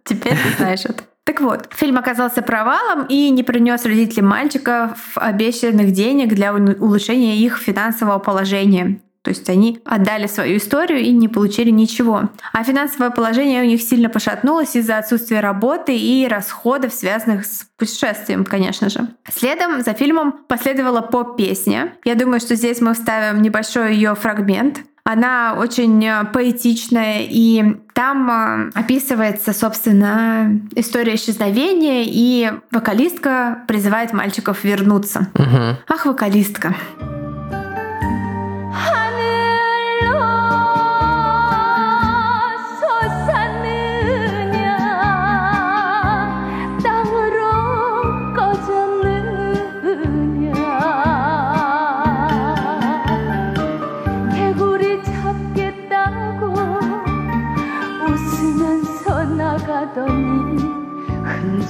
Теперь ты знаешь это. Так вот, фильм оказался провалом и не принес родителям мальчиков обещанных денег для улучшения их финансового положения. То есть они отдали свою историю и не получили ничего. А финансовое положение у них сильно пошатнулось из-за отсутствия работы и расходов, связанных с путешествием, конечно же. Следом за фильмом последовала поп-песня. Я думаю, что здесь мы вставим небольшой ее фрагмент. Она очень поэтичная, и там а, описывается, собственно, история исчезновения, и вокалистка призывает мальчиков вернуться. Угу. Ах, вокалистка.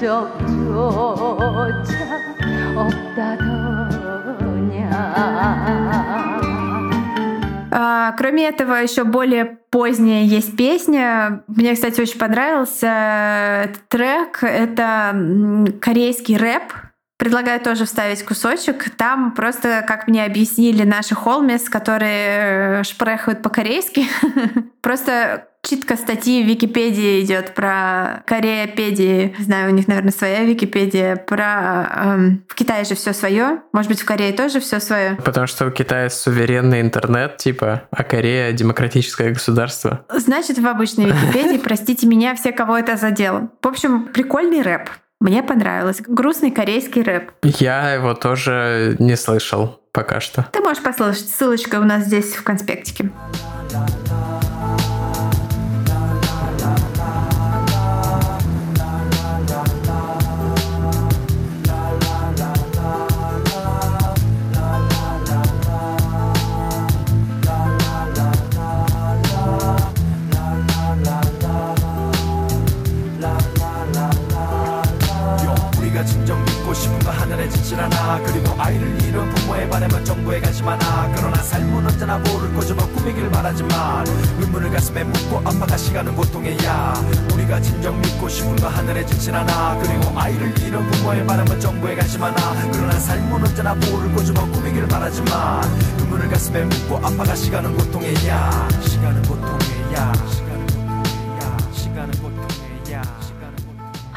적조차 없다더냐. А, кроме этого, еще более поздняя есть песня. Мне, кстати, очень понравился этот трек. Это корейский рэп, Предлагаю тоже вставить кусочек. Там просто, как мне объяснили наши холмис, которые э, шпрехают по-корейски, [laughs] просто читка статьи в Википедии идет про Кореяпедии. Знаю, у них, наверное, своя Википедия. Про эм, в Китае же все свое. Может быть, в Корее тоже все свое. Потому что у Китая суверенный интернет, типа, а Корея демократическое государство. Значит, в обычной Википедии, [laughs] простите меня, все, кого это задело. В общем, прикольный рэп. Мне понравилось. Грустный корейский рэп. Я его тоже не слышал пока что. Ты можешь послушать. Ссылочка у нас здесь в конспектике. 묻질 않아. 그리고 아이를 잃은 부모의 바람은 정부에 관심 많아 그러나 삶은 언제나 모를 꼬집어 뭐 꾸미길 바라지만 의문을 가슴에 묻고 아파가 시간은 고통이야. 우리가 진정 믿고 싶은 거 하늘에 진실 않아. 그리고 아이를 잃은 부모의 바람은 정부에 관심 많아 그러나 삶은 언제나 모를 꼬집어 뭐 꾸미길 바라지만 의문을 가슴에 묻고 아파가 시간은 고통이야. 시간은 보통이야.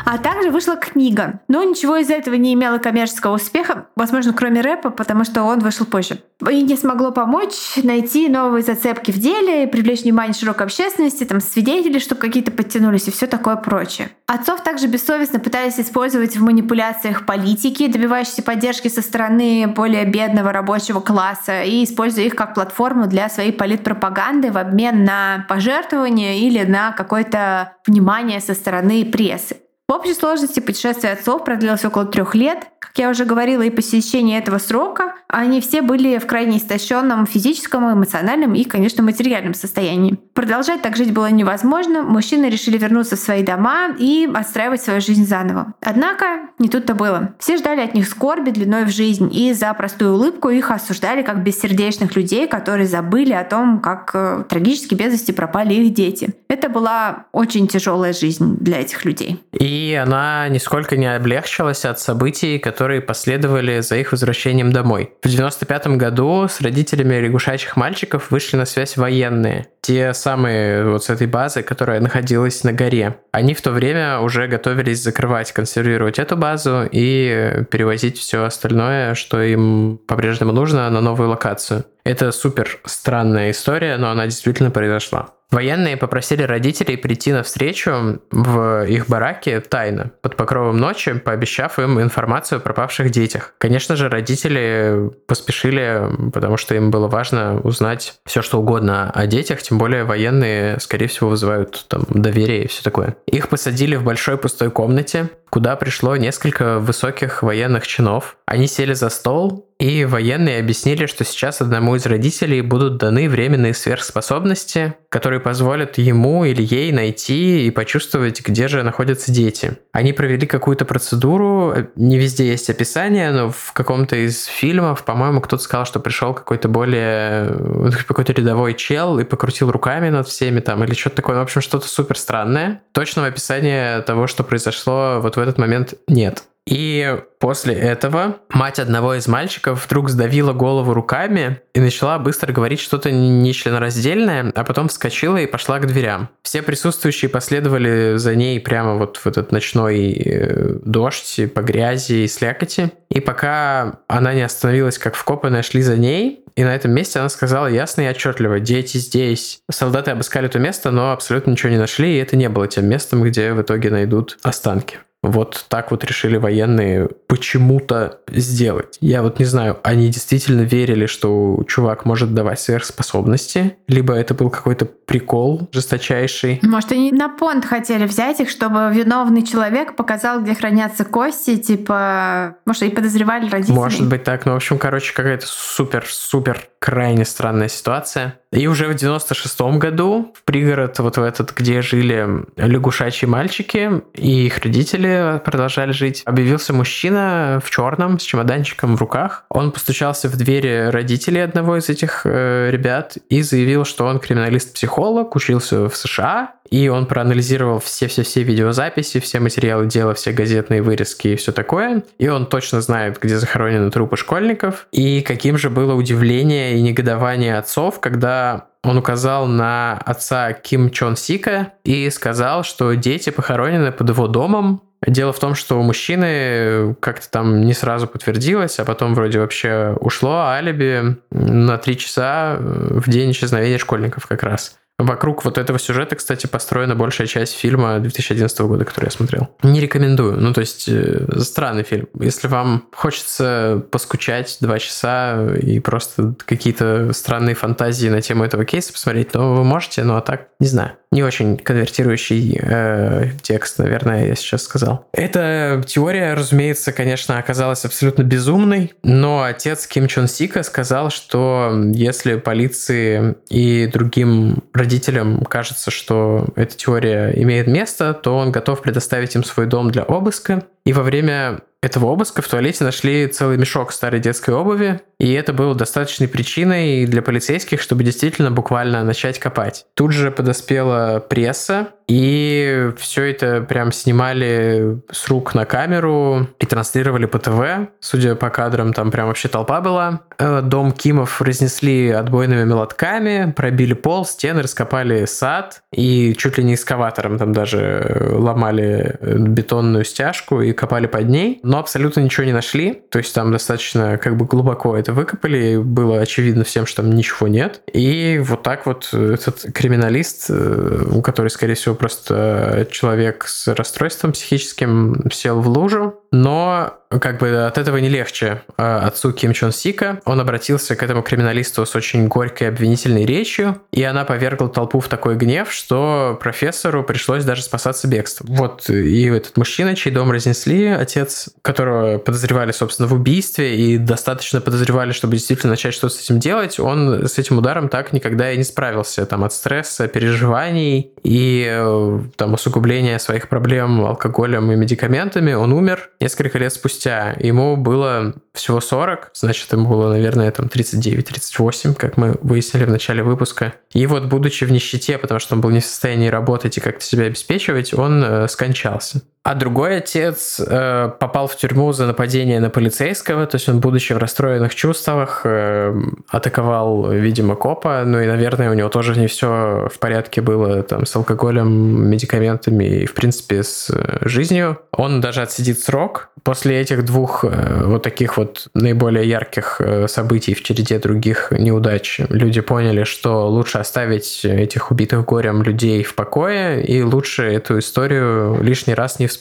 А также вышла книга. Но ничего из этого не имело коммерческого успеха, возможно, кроме рэпа, потому что он вышел позже. И не смогло помочь найти новые зацепки в деле, привлечь внимание широкой общественности, там, свидетелей, чтобы какие-то подтянулись и все такое прочее. Отцов также бессовестно пытались использовать в манипуляциях политики, добивающиеся поддержки со стороны более бедного рабочего класса и используя их как платформу для своей политпропаганды в обмен на пожертвования или на какое-то внимание со стороны прессы. В общей сложности путешествие отцов продлилось около трех лет. Как я уже говорила, и посещение этого срока, они все были в крайне истощенном физическом, эмоциональном и, конечно, материальном состоянии. Продолжать так жить было невозможно. Мужчины решили вернуться в свои дома и отстраивать свою жизнь заново. Однако не тут-то было. Все ждали от них скорби длиной в жизнь, и за простую улыбку их осуждали как бессердечных людей, которые забыли о том, как э, трагически без вести пропали их дети. Это была очень тяжелая жизнь для этих людей. И она нисколько не облегчилась от событий, которые последовали за их возвращением домой. В 95 году с родителями лягушачьих мальчиков вышли на связь военные. Те самые вот с этой базы, которая находилась на горе. Они в то время уже готовились закрывать, консервировать эту базу и перевозить все остальное, что им по-прежнему нужно, на новую локацию. Это супер странная история, но она действительно произошла. Военные попросили родителей прийти на встречу в их бараке тайно, под покровом ночи, пообещав им информацию о пропавших детях. Конечно же, родители поспешили, потому что им было важно узнать все, что угодно о детях, тем более военные, скорее всего, вызывают там доверие и все такое. Их посадили в большой пустой комнате, куда пришло несколько высоких военных чинов. Они сели за стол, и военные объяснили, что сейчас одному из родителей будут даны временные сверхспособности, которые позволят ему или ей найти и почувствовать, где же находятся дети. Они провели какую-то процедуру, не везде есть описание, но в каком-то из фильмов, по-моему, кто-то сказал, что пришел какой-то более, какой-то рядовой чел и покрутил руками над всеми там, или что-то такое, в общем, что-то супер странное. Точного описания того, что произошло вот в этот момент, нет. И после этого мать одного из мальчиков вдруг сдавила голову руками и начала быстро говорить что-то нечленораздельное, а потом вскочила и пошла к дверям. Все присутствующие последовали за ней прямо вот в этот ночной э, дождь по грязи и слякоти. И пока она не остановилась как вкопанная, шли за ней, и на этом месте она сказала ясно и отчетливо, дети здесь. Солдаты обыскали то место, но абсолютно ничего не нашли, и это не было тем местом, где в итоге найдут останки. Вот так вот решили военные почему-то сделать. Я вот не знаю, они действительно верили, что чувак может давать сверхспособности, либо это был какой-то прикол жесточайший. Может, они на понт хотели взять их, чтобы виновный человек показал, где хранятся кости, типа, может, и подозревали родителей. Может быть так, но, в общем, короче, какая-то супер-супер крайне странная ситуация. И уже в 96-м году в пригород, вот в этот, где жили лягушачьи мальчики и их родители продолжали жить, объявился мужчина в черном с чемоданчиком в руках. Он постучался в двери родителей одного из этих э, ребят и заявил, что он криминалист-психолог, учился в США, и он проанализировал все-все-все видеозаписи, все материалы дела, все газетные вырезки и все такое. И он точно знает, где захоронены трупы школьников. И каким же было удивление и негодование отцов, когда он указал на отца Ким Чон Сика и сказал, что дети похоронены под его домом. Дело в том, что у мужчины как-то там не сразу подтвердилось, а потом вроде вообще ушло алиби на три часа в день исчезновения школьников как раз. Вокруг вот этого сюжета, кстати, построена большая часть фильма 2011 года, который я смотрел. Не рекомендую. Ну, то есть, э, странный фильм. Если вам хочется поскучать два часа и просто какие-то странные фантазии на тему этого кейса посмотреть, то вы можете, ну а так, не знаю не очень конвертирующий э, текст, наверное, я сейчас сказал. Эта теория, разумеется, конечно, оказалась абсолютно безумной, но отец Ким Чон Сика сказал, что если полиции и другим родителям кажется, что эта теория имеет место, то он готов предоставить им свой дом для обыска. И во время этого обыска в туалете нашли целый мешок старой детской обуви, и это было достаточной причиной для полицейских, чтобы действительно буквально начать копать. Тут же подоспела пресса, и все это прям снимали с рук на камеру и транслировали по ТВ. Судя по кадрам, там прям вообще толпа была. Э, дом Кимов разнесли отбойными молотками, пробили пол, стены, раскопали сад и чуть ли не экскаватором там даже ломали бетонную стяжку и копали под ней, но абсолютно ничего не нашли. То есть там достаточно как бы глубоко это выкопали, и было очевидно всем, что там ничего нет. И вот так вот этот криминалист, э, который, скорее всего, просто человек с расстройством психическим сел в лужу, но как бы от этого не легче а, отцу Ким Чон Сика. Он обратился к этому криминалисту с очень горькой обвинительной речью, и она повергла толпу в такой гнев, что профессору пришлось даже спасаться бегством. Вот и этот мужчина, чей дом разнесли, отец, которого подозревали, собственно, в убийстве, и достаточно подозревали, чтобы действительно начать что-то с этим делать, он с этим ударом так никогда и не справился. Там от стресса, переживаний и э, там усугубления своих проблем алкоголем и медикаментами он умер несколько лет спустя. Ему было всего 40, значит, ему было, наверное, там 39-38, как мы выяснили в начале выпуска. И вот, будучи в нищете, потому что он был не в состоянии работать и как-то себя обеспечивать, он э, скончался. А другой отец э, попал в тюрьму за нападение на полицейского, то есть он, будучи в расстроенных чувствах, э, атаковал, видимо, копа, ну и, наверное, у него тоже не все в порядке было там с алкоголем, медикаментами и, в принципе, с э, жизнью. Он даже отсидит срок. После этих двух э, вот таких вот наиболее ярких э, событий в череде других неудач люди поняли, что лучше оставить этих убитых горем людей в покое, и лучше эту историю лишний раз не вспоминать,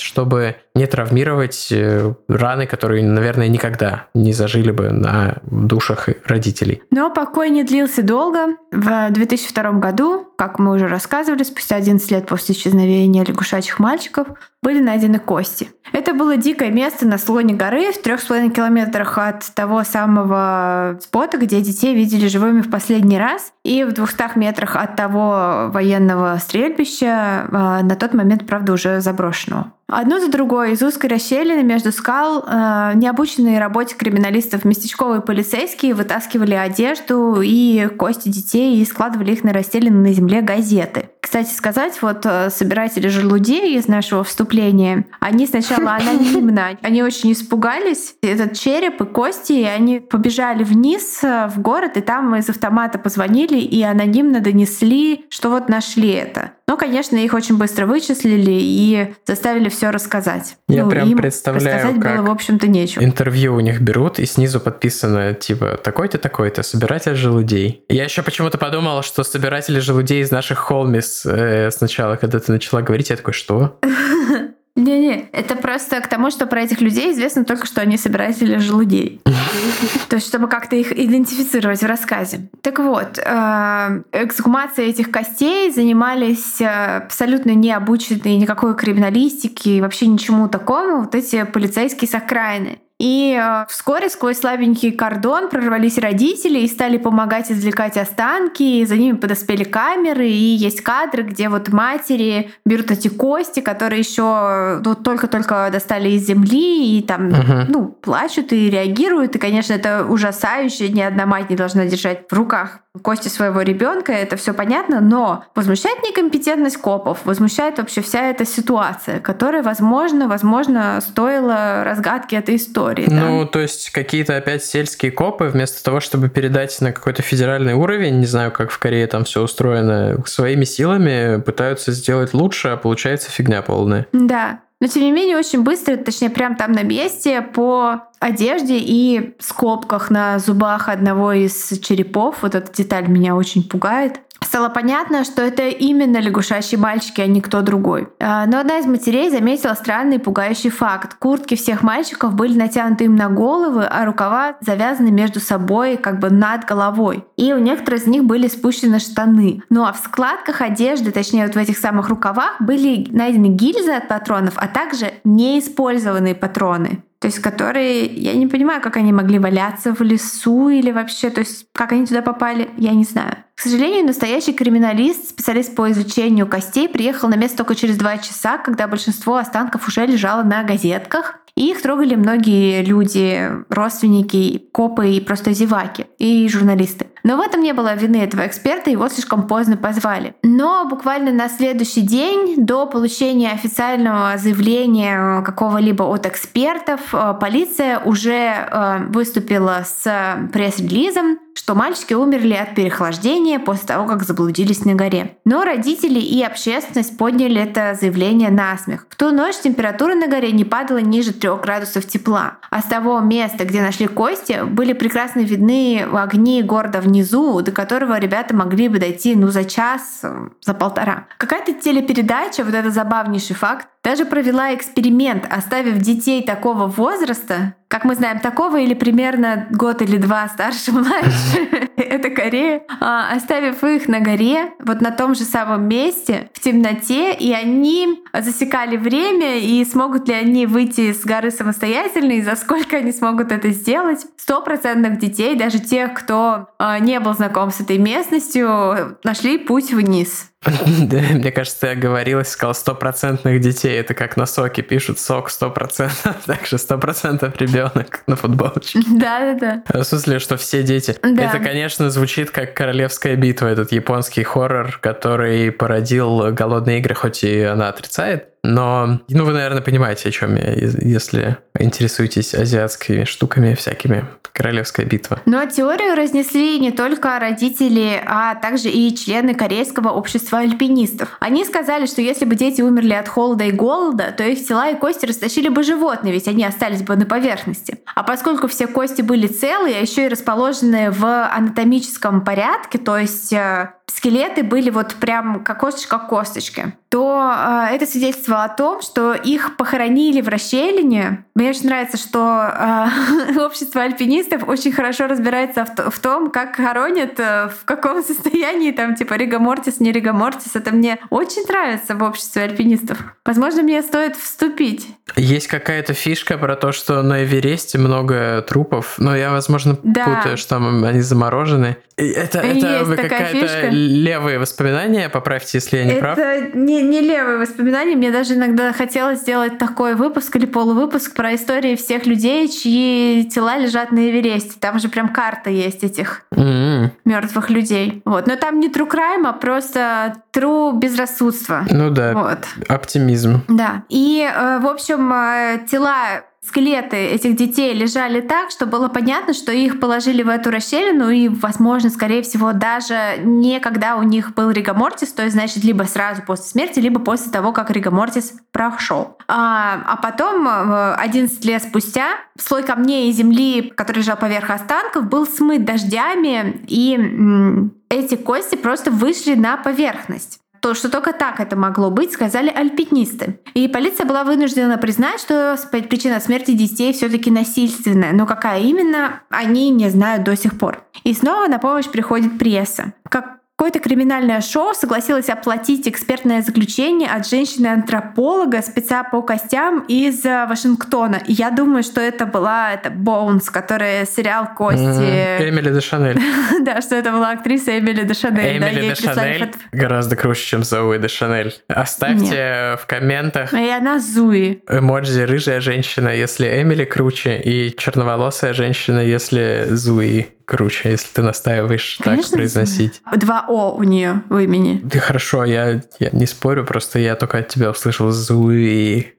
чтобы не травмировать э, раны, которые, наверное, никогда не зажили бы на душах родителей. Но покой не длился долго. В 2002 году, как мы уже рассказывали, спустя 11 лет после исчезновения лягушачьих мальчиков, были найдены кости. Это было дикое место на склоне горы в трех с половиной километрах от того самого спота, где детей видели живыми в последний раз, и в двухстах метрах от того военного стрельбища, а, на тот момент, правда, уже заброшенного. Одно за другой из узкой расщелины между скал э, необученные работе криминалистов местечковые полицейские вытаскивали одежду и кости детей и складывали их на расстеленные на земле газеты. Кстати сказать, вот э, собиратели желудей из нашего вступления, они сначала анонимно, они очень испугались, этот череп и кости, и они побежали вниз э, в город, и там из автомата позвонили и анонимно донесли, что вот нашли это. Но, конечно, их очень быстро вычислили и заставили все рассказать. Я ну, прям представляю, как было, в общем-то, нечего. интервью у них берут, и снизу подписано, типа, такой-то, такой-то, собиратель желудей. Я еще почему-то подумал, что собиратели желудей из наших холмис э, сначала, когда ты начала говорить, я такой, что? Не-не, это просто к тому, что про этих людей известно только, что они собиратели желудей. То есть, чтобы как-то их идентифицировать в рассказе. Так вот, э, эксгумацией этих костей занимались э, абсолютно не обученные никакой криминалистики и вообще ничему такому вот эти полицейские с окраины. И э, вскоре сквозь слабенький кордон прорвались родители и стали помогать извлекать останки. И за ними подоспели камеры, и есть кадры, где вот матери берут эти кости, которые еще ну, только-только достали из земли, и там, uh-huh. ну, плачут и реагируют. И, конечно, это ужасающе. Ни одна мать не должна держать в руках кости своего ребенка, это все понятно, но возмущает некомпетентность копов, возмущает вообще вся эта ситуация, которая, возможно, возможно, стоила разгадки этой истории. Ну, да? то есть какие-то опять сельские копы, вместо того, чтобы передать на какой-то федеральный уровень, не знаю, как в Корее там все устроено, своими силами пытаются сделать лучше, а получается фигня полная. Да, но тем не менее очень быстро, точнее прям там на месте, по одежде и скобках на зубах одного из черепов, вот эта деталь меня очень пугает, Стало понятно, что это именно лягушачьи мальчики, а не кто другой. А, но одна из матерей заметила странный пугающий факт. Куртки всех мальчиков были натянуты им на головы, а рукава завязаны между собой как бы над головой. И у некоторых из них были спущены штаны. Ну а в складках одежды, точнее вот в этих самых рукавах, были найдены гильзы от патронов, а также неиспользованные патроны то есть которые, я не понимаю, как они могли валяться в лесу или вообще, то есть как они туда попали, я не знаю. К сожалению, настоящий криминалист, специалист по изучению костей, приехал на место только через два часа, когда большинство останков уже лежало на газетках. И их трогали многие люди, родственники, копы и просто зеваки, и журналисты. Но в этом не было вины этого эксперта, его слишком поздно позвали. Но буквально на следующий день до получения официального заявления какого-либо от экспертов, э, полиция уже э, выступила с пресс-релизом, что мальчики умерли от переохлаждения после того, как заблудились на горе. Но родители и общественность подняли это заявление на смех. В ту ночь температура на горе не падала ниже 3 градусов тепла. А с того места, где нашли кости, были прекрасно видны огни города внизу, до которого ребята могли бы дойти ну за час, за полтора. Какая-то телепередача, вот это забавнейший факт, даже провела эксперимент, оставив детей такого возраста, как мы знаем, такого или примерно год или два старше, младше, [laughs] это Корея, а, оставив их на горе, вот на том же самом месте, в темноте, и они засекали время, и смогут ли они выйти с горы самостоятельно, и за сколько они смогут это сделать. Стопроцентных детей, даже тех, кто а, не был знаком с этой местностью, нашли путь вниз. [laughs] Мне кажется, ты оговорилась, сказал стопроцентных детей. Это как на соке пишут сок сто процентов, [laughs] также сто процентов ребенок на футболочке. [laughs] Да-да-да. В смысле, что все дети. Да. Это, конечно, звучит как королевская битва, этот японский хоррор, который породил голодные игры, хоть и она отрицает. Но, ну, вы, наверное, понимаете, о чем я, если интересуетесь азиатскими штуками всякими. Королевская битва. Но теорию разнесли не только родители, а также и члены Корейского общества альпинистов. Они сказали, что если бы дети умерли от холода и голода, то их тела и кости растащили бы животные, ведь они остались бы на поверхности. А поскольку все кости были целые, а еще и расположены в анатомическом порядке, то есть э, скелеты были вот прям как косточка к косточке, то э, это свидетельствовало о том, что их похоронили в расщелине. Мне очень нравится, что э, [laughs] общество альпинистов очень хорошо разбирается в, в том, как хоронят, э, в каком [laughs] состоянии там типа ригомортис, не ригомортис. Это мне очень нравится в обществе альпинистов. Возможно, мне стоит вступить. Есть какая-то фишка про то, что на Эвересте много трупов, но я, возможно, да. путаю, что они заморожены. Это, это какая-то левые воспоминания, поправьте, если я не это прав. Это не, не левые воспоминания. Мне даже иногда хотелось сделать такой выпуск или полувыпуск про истории всех людей, чьи тела лежат на Эвересте. Там же прям карта есть этих mm-hmm. мертвых людей. Вот. Но там не true crime, а просто true безрассудство. Ну да. Вот. Оптимизм. Да. И, э, в общем, э, тела скелеты этих детей лежали так, что было понятно, что их положили в эту расщелину, и, возможно, скорее всего, даже не когда у них был ригомортис, то есть, значит, либо сразу после смерти, либо после того, как ригомортис прошел. А, а потом, 11 лет спустя, слой камней и земли, который лежал поверх останков, был смыт дождями, и эти кости просто вышли на поверхность. То, что только так это могло быть, сказали альпинисты. И полиция была вынуждена признать, что причина смерти детей все-таки насильственная. Но какая именно, они не знают до сих пор. И снова на помощь приходит пресса. Как какое-то криминальное шоу согласилось оплатить экспертное заключение от женщины-антрополога, спеца по костям из э, Вашингтона. И я думаю, что это была это Боунс, которая сериал «Кости». Эмили де Шанель. [laughs] Да, что это была актриса Эмили де Шанель. Эмили де Шанель гораздо круче, чем Зоуи де Шанель. Оставьте в комментах И она Зуи. эмоджи «рыжая женщина», если Эмили круче, и черноволосая женщина, если Зуи круче, если ты настаиваешь Конечно, так произносить. Два О у нее в имени. Да хорошо, я, я не спорю, просто я только от тебя услышал Зуи.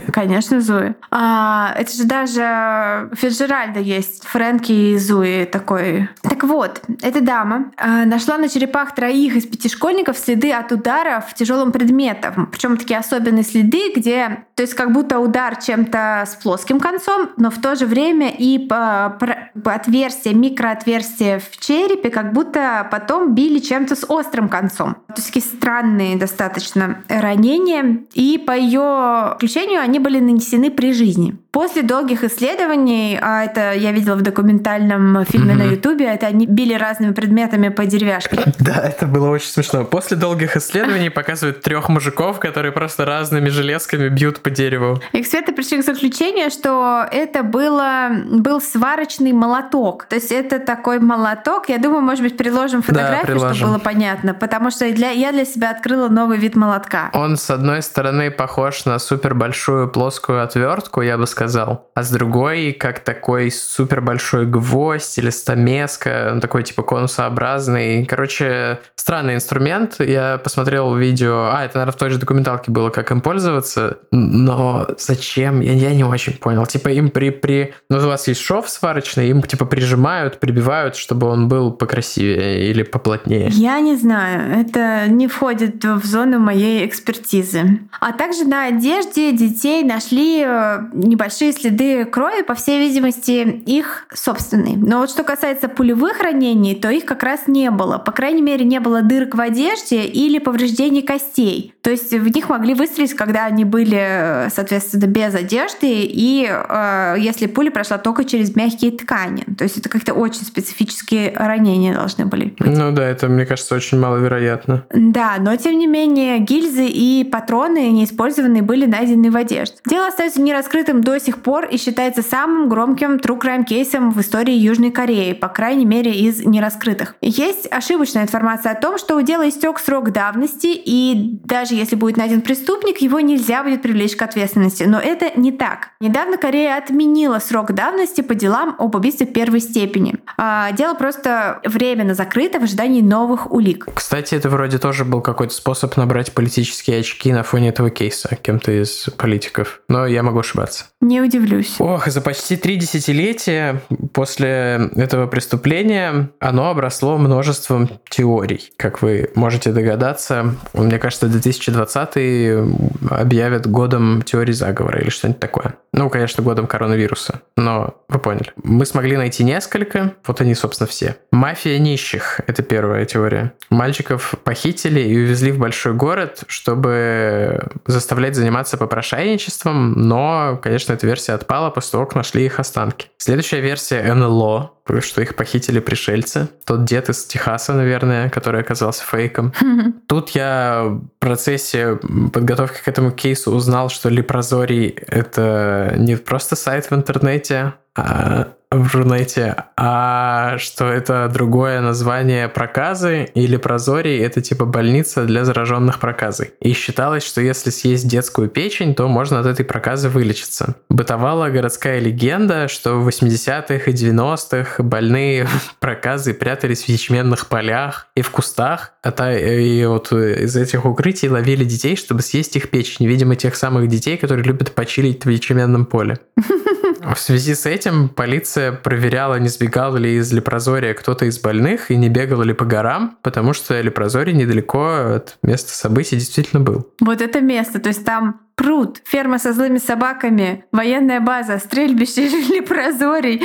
[laughs] Конечно, Зуи. А, это же даже Фиджеральда есть, Фрэнки и Зуи такой. Так вот, эта дама а, нашла на черепах троих из пяти школьников следы от ударов тяжелым предметом. Причем такие особенные следы, где, то есть как будто удар чем-то с плоским концом, но в то же время и по, по отверстие, микроотверстие в черепе, как будто потом били чем-то с острым концом. То есть такие странные достаточно ранения. И по ее заключению они были нанесены при жизни. После долгих исследований, а это я видела в документальном фильме mm-hmm. на Ютубе, это они били разными предметами по деревяшке. [laughs] Да, это было очень смешно. После долгих исследований показывают трех мужиков, которые просто разными железками бьют по дереву. Эксперты пришли к заключению, что это было, был сварочный молоток. То есть это такой молоток. Я думаю, может быть, приложим фотографию, да, чтобы было понятно. Потому что для, я для себя открыла новый вид молотка. Он, с одной стороны, похож на супер большую плоскую отвертку, я бы сказал. А с другой, как такой супер большой гвоздь или стамеска, такой типа конусообразный. Короче, странный инструмент. Я посмотрел видео, а, это, наверное, в той же документалке было, как им пользоваться, но зачем? Я, я не очень понял. Типа им при, при... Ну, у вас есть шов сварочный, им типа прижимают, прибивают, чтобы он был покрасивее или поплотнее. Я не знаю, это не входит в зону моей экспертизы. А также на одежде детей нашли э, небольшие большие следы крови, по всей видимости, их собственные. Но вот что касается пулевых ранений, то их как раз не было. По крайней мере, не было дырок в одежде или повреждений костей. То есть в них могли выстрелить, когда они были, соответственно, без одежды, и э, если пуля прошла только через мягкие ткани. То есть это как-то очень специфические ранения должны были быть. Ну да, это, мне кажется, очень маловероятно. Да, но тем не менее гильзы и патроны неиспользованные были найдены в одежде. Дело остается нераскрытым до сих пор и считается самым громким true crime кейсом в истории Южной Кореи, по крайней мере из нераскрытых. Есть ошибочная информация о том, что у дела истек срок давности, и даже если будет найден преступник, его нельзя будет привлечь к ответственности. Но это не так. Недавно Корея отменила срок давности по делам об убийстве первой степени. А, дело просто временно закрыто в ожидании новых улик. Кстати, это вроде тоже был какой-то способ набрать политические очки на фоне этого кейса кем-то из политиков. Но я могу ошибаться. Не удивлюсь. Ох, за почти три десятилетия после этого преступления оно обросло множеством теорий. Как вы можете догадаться, мне кажется, 2020 объявят годом теории заговора или что-нибудь такое. Ну, конечно, годом коронавируса, но вы поняли. Мы смогли найти несколько, вот они, собственно, все. Мафия нищих — это первая теория. Мальчиков похитили и увезли в большой город, чтобы заставлять заниматься попрошайничеством, но, конечно, эта версия отпала после того, как нашли их останки. Следующая версия НЛО, что их похитили пришельцы. Тот дед из Техаса, наверное, который оказался фейком. [laughs] Тут я в процессе подготовки к этому кейсу узнал, что Лепрозорий — это не просто сайт в интернете, а в Рунете, а что это другое название проказы или прозорий, это типа больница для зараженных проказой. И считалось, что если съесть детскую печень, то можно от этой проказы вылечиться. Бытовала городская легенда, что в 80-х и 90-х больные [laughs] проказы прятались в ячменных полях и в кустах, а и вот из этих укрытий ловили детей, чтобы съесть их печень. Видимо, тех самых детей, которые любят почилить в ячменном поле. [laughs] В связи с этим полиция проверяла, не сбегал ли из Лепрозория кто-то из больных и не бегал ли по горам, потому что Лепрозорий недалеко от места событий действительно был. Вот это место, то есть там пруд, ферма со злыми собаками, военная база, стрельбище, [laughs] лепрозорий.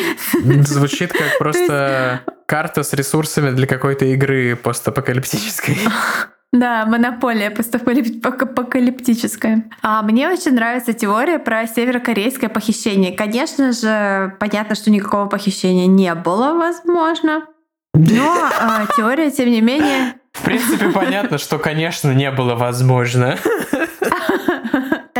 Звучит как просто карта с ресурсами для какой-то игры постапокалиптической. [laughs] Да, монополия постапокалиптическая. А мне очень нравится теория про северокорейское похищение. Конечно же, понятно, что никакого похищения не было, возможно. Но а, теория, тем не менее, В принципе, понятно, что, конечно, не было возможно.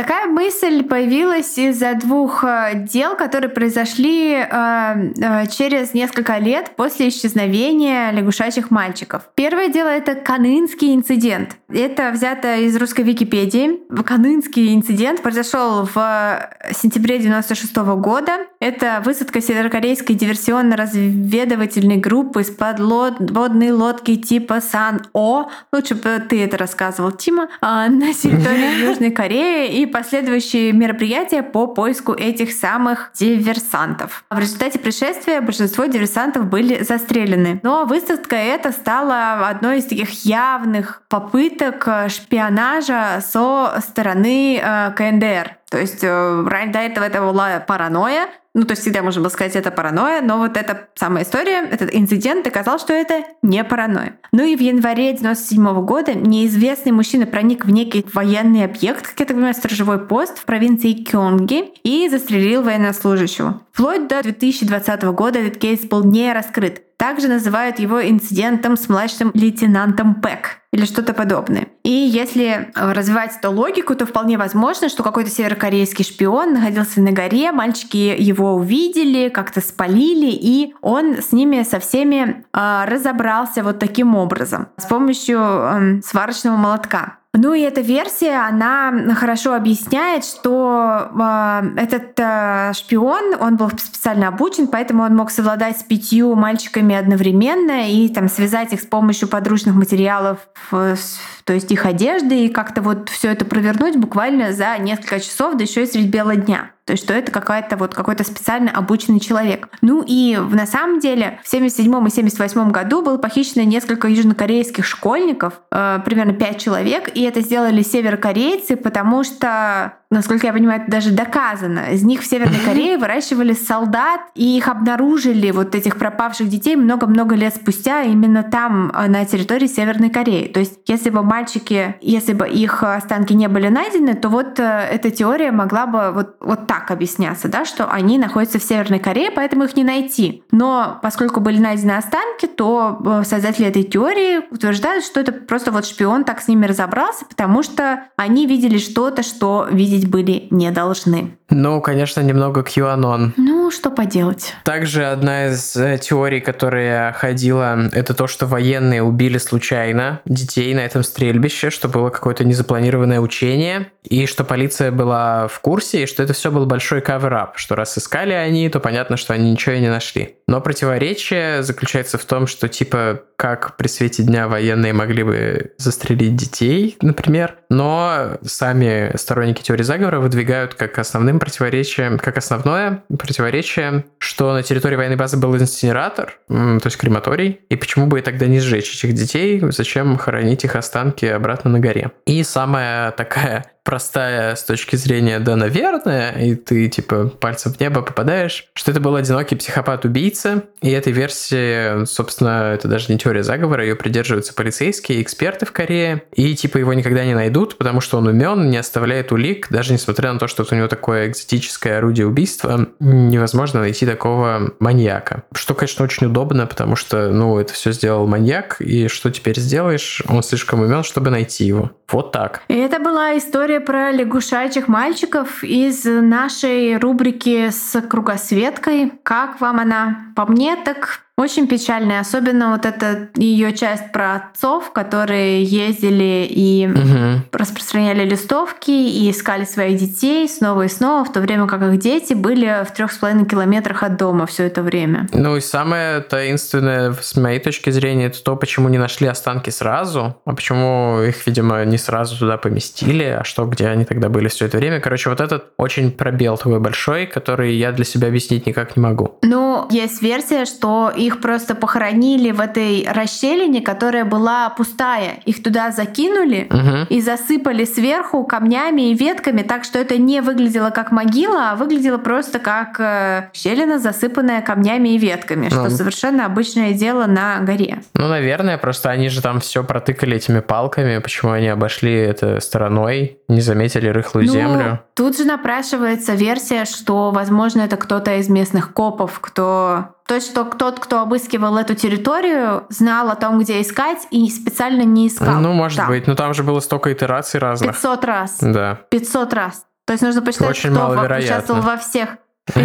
Такая мысль появилась из-за двух э, дел, которые произошли э, э, через несколько лет после исчезновения лягушачьих мальчиков. Первое дело — это Канынский инцидент. Это взято из русской Википедии. Канынский инцидент произошел в сентябре 96 года. Это высадка северокорейской диверсионно-разведывательной группы из подводной лодки типа Сан-О. Лучше бы ты это рассказывал, Тима. На территории [laughs] Южной Кореи и последующие мероприятия по поиску этих самых диверсантов. В результате происшествия большинство диверсантов были застрелены. Но высадка эта стала одной из таких явных попыток шпионажа со стороны э, КНДР. То есть э, до этого это была паранойя, ну, то есть всегда можно было сказать, это паранойя, но вот эта самая история, этот инцидент доказал, что это не паранойя. Ну и в январе 97 года неизвестный мужчина проник в некий военный объект, как я так понимаю, сторожевой пост в провинции Кёнги и застрелил военнослужащего. Вплоть до 2020 года этот кейс был не раскрыт. Также называют его инцидентом с младшим лейтенантом Пэк или что-то подобное. И если развивать эту логику, то вполне возможно, что какой-то северокорейский шпион находился на горе, мальчики его увидели, как-то спалили, и он с ними со всеми э, разобрался вот таким образом с помощью э, сварочного молотка. Ну и эта версия, она хорошо объясняет, что э, этот э, шпион, он был специально обучен, поэтому он мог совладать с пятью мальчиками одновременно и там связать их с помощью подручных материалов, э, то есть их одежды, и как-то вот все это провернуть буквально за несколько часов, да еще и средь бела дня. То есть, что это какая-то вот какой-то специально обученный человек. Ну и на самом деле в 77 и 78 году было похищено несколько южнокорейских школьников, э, примерно 5 человек, и это сделали северокорейцы, потому что насколько я понимаю, это даже доказано. Из них в Северной [laughs] Корее выращивали солдат, и их обнаружили, вот этих пропавших детей, много-много лет спустя именно там, э, на территории Северной Кореи. То есть, если бы мальчики, если бы их останки не были найдены, то вот э, эта теория могла бы вот, вот так объясняться, да, что они находятся в Северной Корее, поэтому их не найти. Но поскольку были найдены останки, то э, создатели этой теории утверждают, что это просто вот шпион так с ними разобрался, потому что они видели что-то, что видеть были не должны. Ну, конечно, немного QAnon. Ну, что поделать. Также одна из э, теорий, которая ходила, это то, что военные убили случайно детей на этом стрельбище, что было какое-то незапланированное учение, и что полиция была в курсе, и что это все был большой cover-up, что раз искали они, то понятно, что они ничего и не нашли. Но противоречие заключается в том, что типа как при свете дня военные могли бы застрелить детей, например, но сами сторонники теории заговора выдвигают как основным противоречием, как основное противоречие, что на территории военной базы был инсинератор, то есть крематорий, и почему бы и тогда не сжечь этих детей, зачем хоронить их останки обратно на горе. И самая такая простая с точки зрения, да, наверное, и ты, типа, пальцем в небо попадаешь, что это был одинокий психопат-убийца, и этой версии, собственно, это даже не теория заговора, ее придерживаются полицейские, эксперты в Корее, и, типа, его никогда не найдут, потому что он умен, не оставляет улик, даже несмотря на то, что у него такое экзотическое орудие убийства, невозможно найти такого маньяка. Что, конечно, очень удобно, потому что, ну, это все сделал маньяк, и что теперь сделаешь? Он слишком умен, чтобы найти его. Вот так. И это была история про лягушачьих мальчиков из нашей рубрики с кругосветкой. Как вам она? По мне так очень печальная, особенно вот эта ее часть про отцов, которые ездили и угу. распространяли листовки и искали своих детей снова и снова, в то время как их дети были в трех с половиной километрах от дома все это время. Ну и самое таинственное, с моей точки зрения, это то, почему не нашли останки сразу, а почему их, видимо, не сразу туда поместили, а что, где они тогда были все это время. Короче, вот этот очень пробел твой большой, который я для себя объяснить никак не могу. Ну, есть версия, что их их просто похоронили в этой расщелине, которая была пустая. Их туда закинули угу. и засыпали сверху камнями и ветками, так что это не выглядело как могила, а выглядело просто как э, щелина, засыпанная камнями и ветками, ну, что совершенно обычное дело на горе. Ну, наверное, просто они же там все протыкали этими палками, почему они обошли это стороной, не заметили рыхлую ну, землю. Тут же напрашивается версия, что, возможно, это кто-то из местных копов, кто То есть, что тот, кто обыскивал эту территорию, знал о том, где искать, и специально не искал. Ну, может там. быть. Но там же было столько итераций разных. 500 раз. Да. 500 раз. То есть нужно посчитать, Очень кто маловероятно. участвовал во всех 500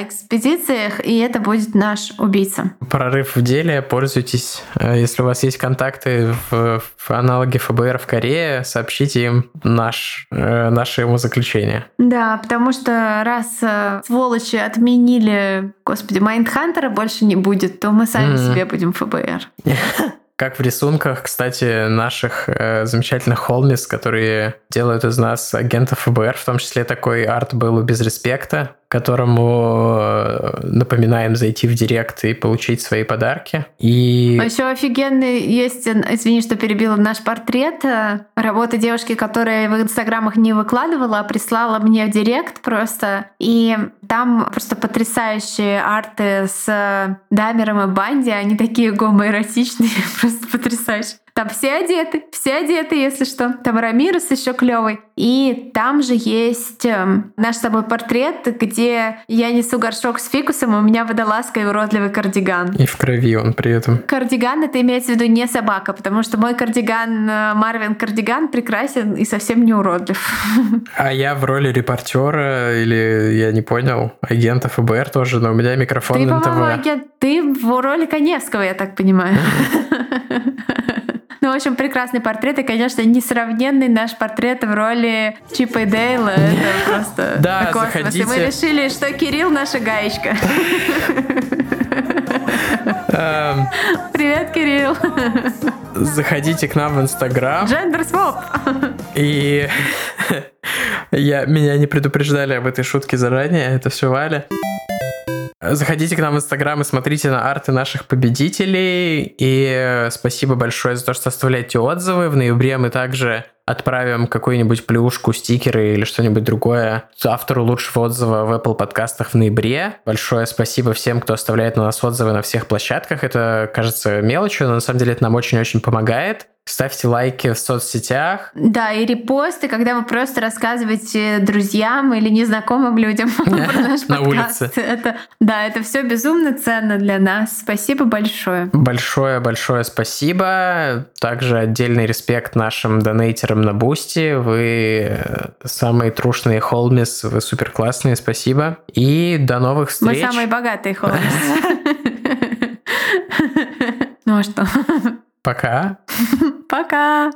экспедициях, и это будет наш убийца. Прорыв в деле, пользуйтесь. Э, Если у вас есть контакты в, в аналоге ФБР в Корее, сообщите им наш, э, наше ему заключение. Да, потому что раз э, сволочи отменили, господи, Майндхантера больше не будет, то мы сами Мгм. себе будем ФБР. [laughs] Как в рисунках, кстати, наших э, замечательных холмис, которые делают из нас агентов ФБР, в том числе такой арт был у Без Респекта, которому э, напоминаем зайти в директ и получить свои подарки. И еще офигенный есть, э, извини, что перебила наш портрет, э, работа девушки, которая в инстаграмах не выкладывала, а прислала мне в директ просто. И там просто потрясающие арты с Дамером и Банди, они такие гомоэротичные, [laughs] просто потрясающие. Там все одеты, все одеты, если что. Там Рамирес еще клевый. И там же есть эм, наш с тобой портрет, где я несу горшок с фикусом, и у меня водолазка и уродливый кардиган. и в крови он при этом. Кардиган это имеется в виду не собака, потому что мой кардиган, э, Марвин кардиган, прекрасен и совсем не уродлив. [laughs] А я в роли репортера или, я не понял, агента ФБР тоже, но у меня микрофон Ты, на по-моему, ТВ. агент- ты в роли Коневского, я так понимаю. [laughs] Ну, в общем, прекрасный портрет и, конечно, несравненный наш портрет в роли Чипа и Дейла. Это [laughs] просто Да, космос. И мы заходите. решили, что Кирилл наша гаечка. Эм, Привет, Кирилл. Заходите к нам в Инстаграм. Джендер своп. И [laughs] я, меня не предупреждали об этой шутке заранее, это все Валя. Заходите к нам в Инстаграм и смотрите на арты наших победителей. И э, спасибо большое за то, что оставляете отзывы. В ноябре мы также отправим какую-нибудь плюшку, стикеры или что-нибудь другое автору лучшего отзыва в Apple подкастах в ноябре. Большое спасибо всем, кто оставляет на нас отзывы на всех площадках. Это кажется мелочью, но на самом деле это нам очень-очень помогает. Ставьте лайки в соцсетях. Да, и репосты, когда вы просто рассказываете друзьям или незнакомым людям [laughs] [laughs] про наш На подкаст. да, это все безумно ценно для нас. Спасибо большое. Большое-большое спасибо. Также отдельный респект нашим донейтерам на Бусти. Вы э, самые трушные homies, вы супер классные, спасибо. И до новых Мы встреч. самые богатые homies. [laughs] Ну а что? Пока. [laughs] Пока!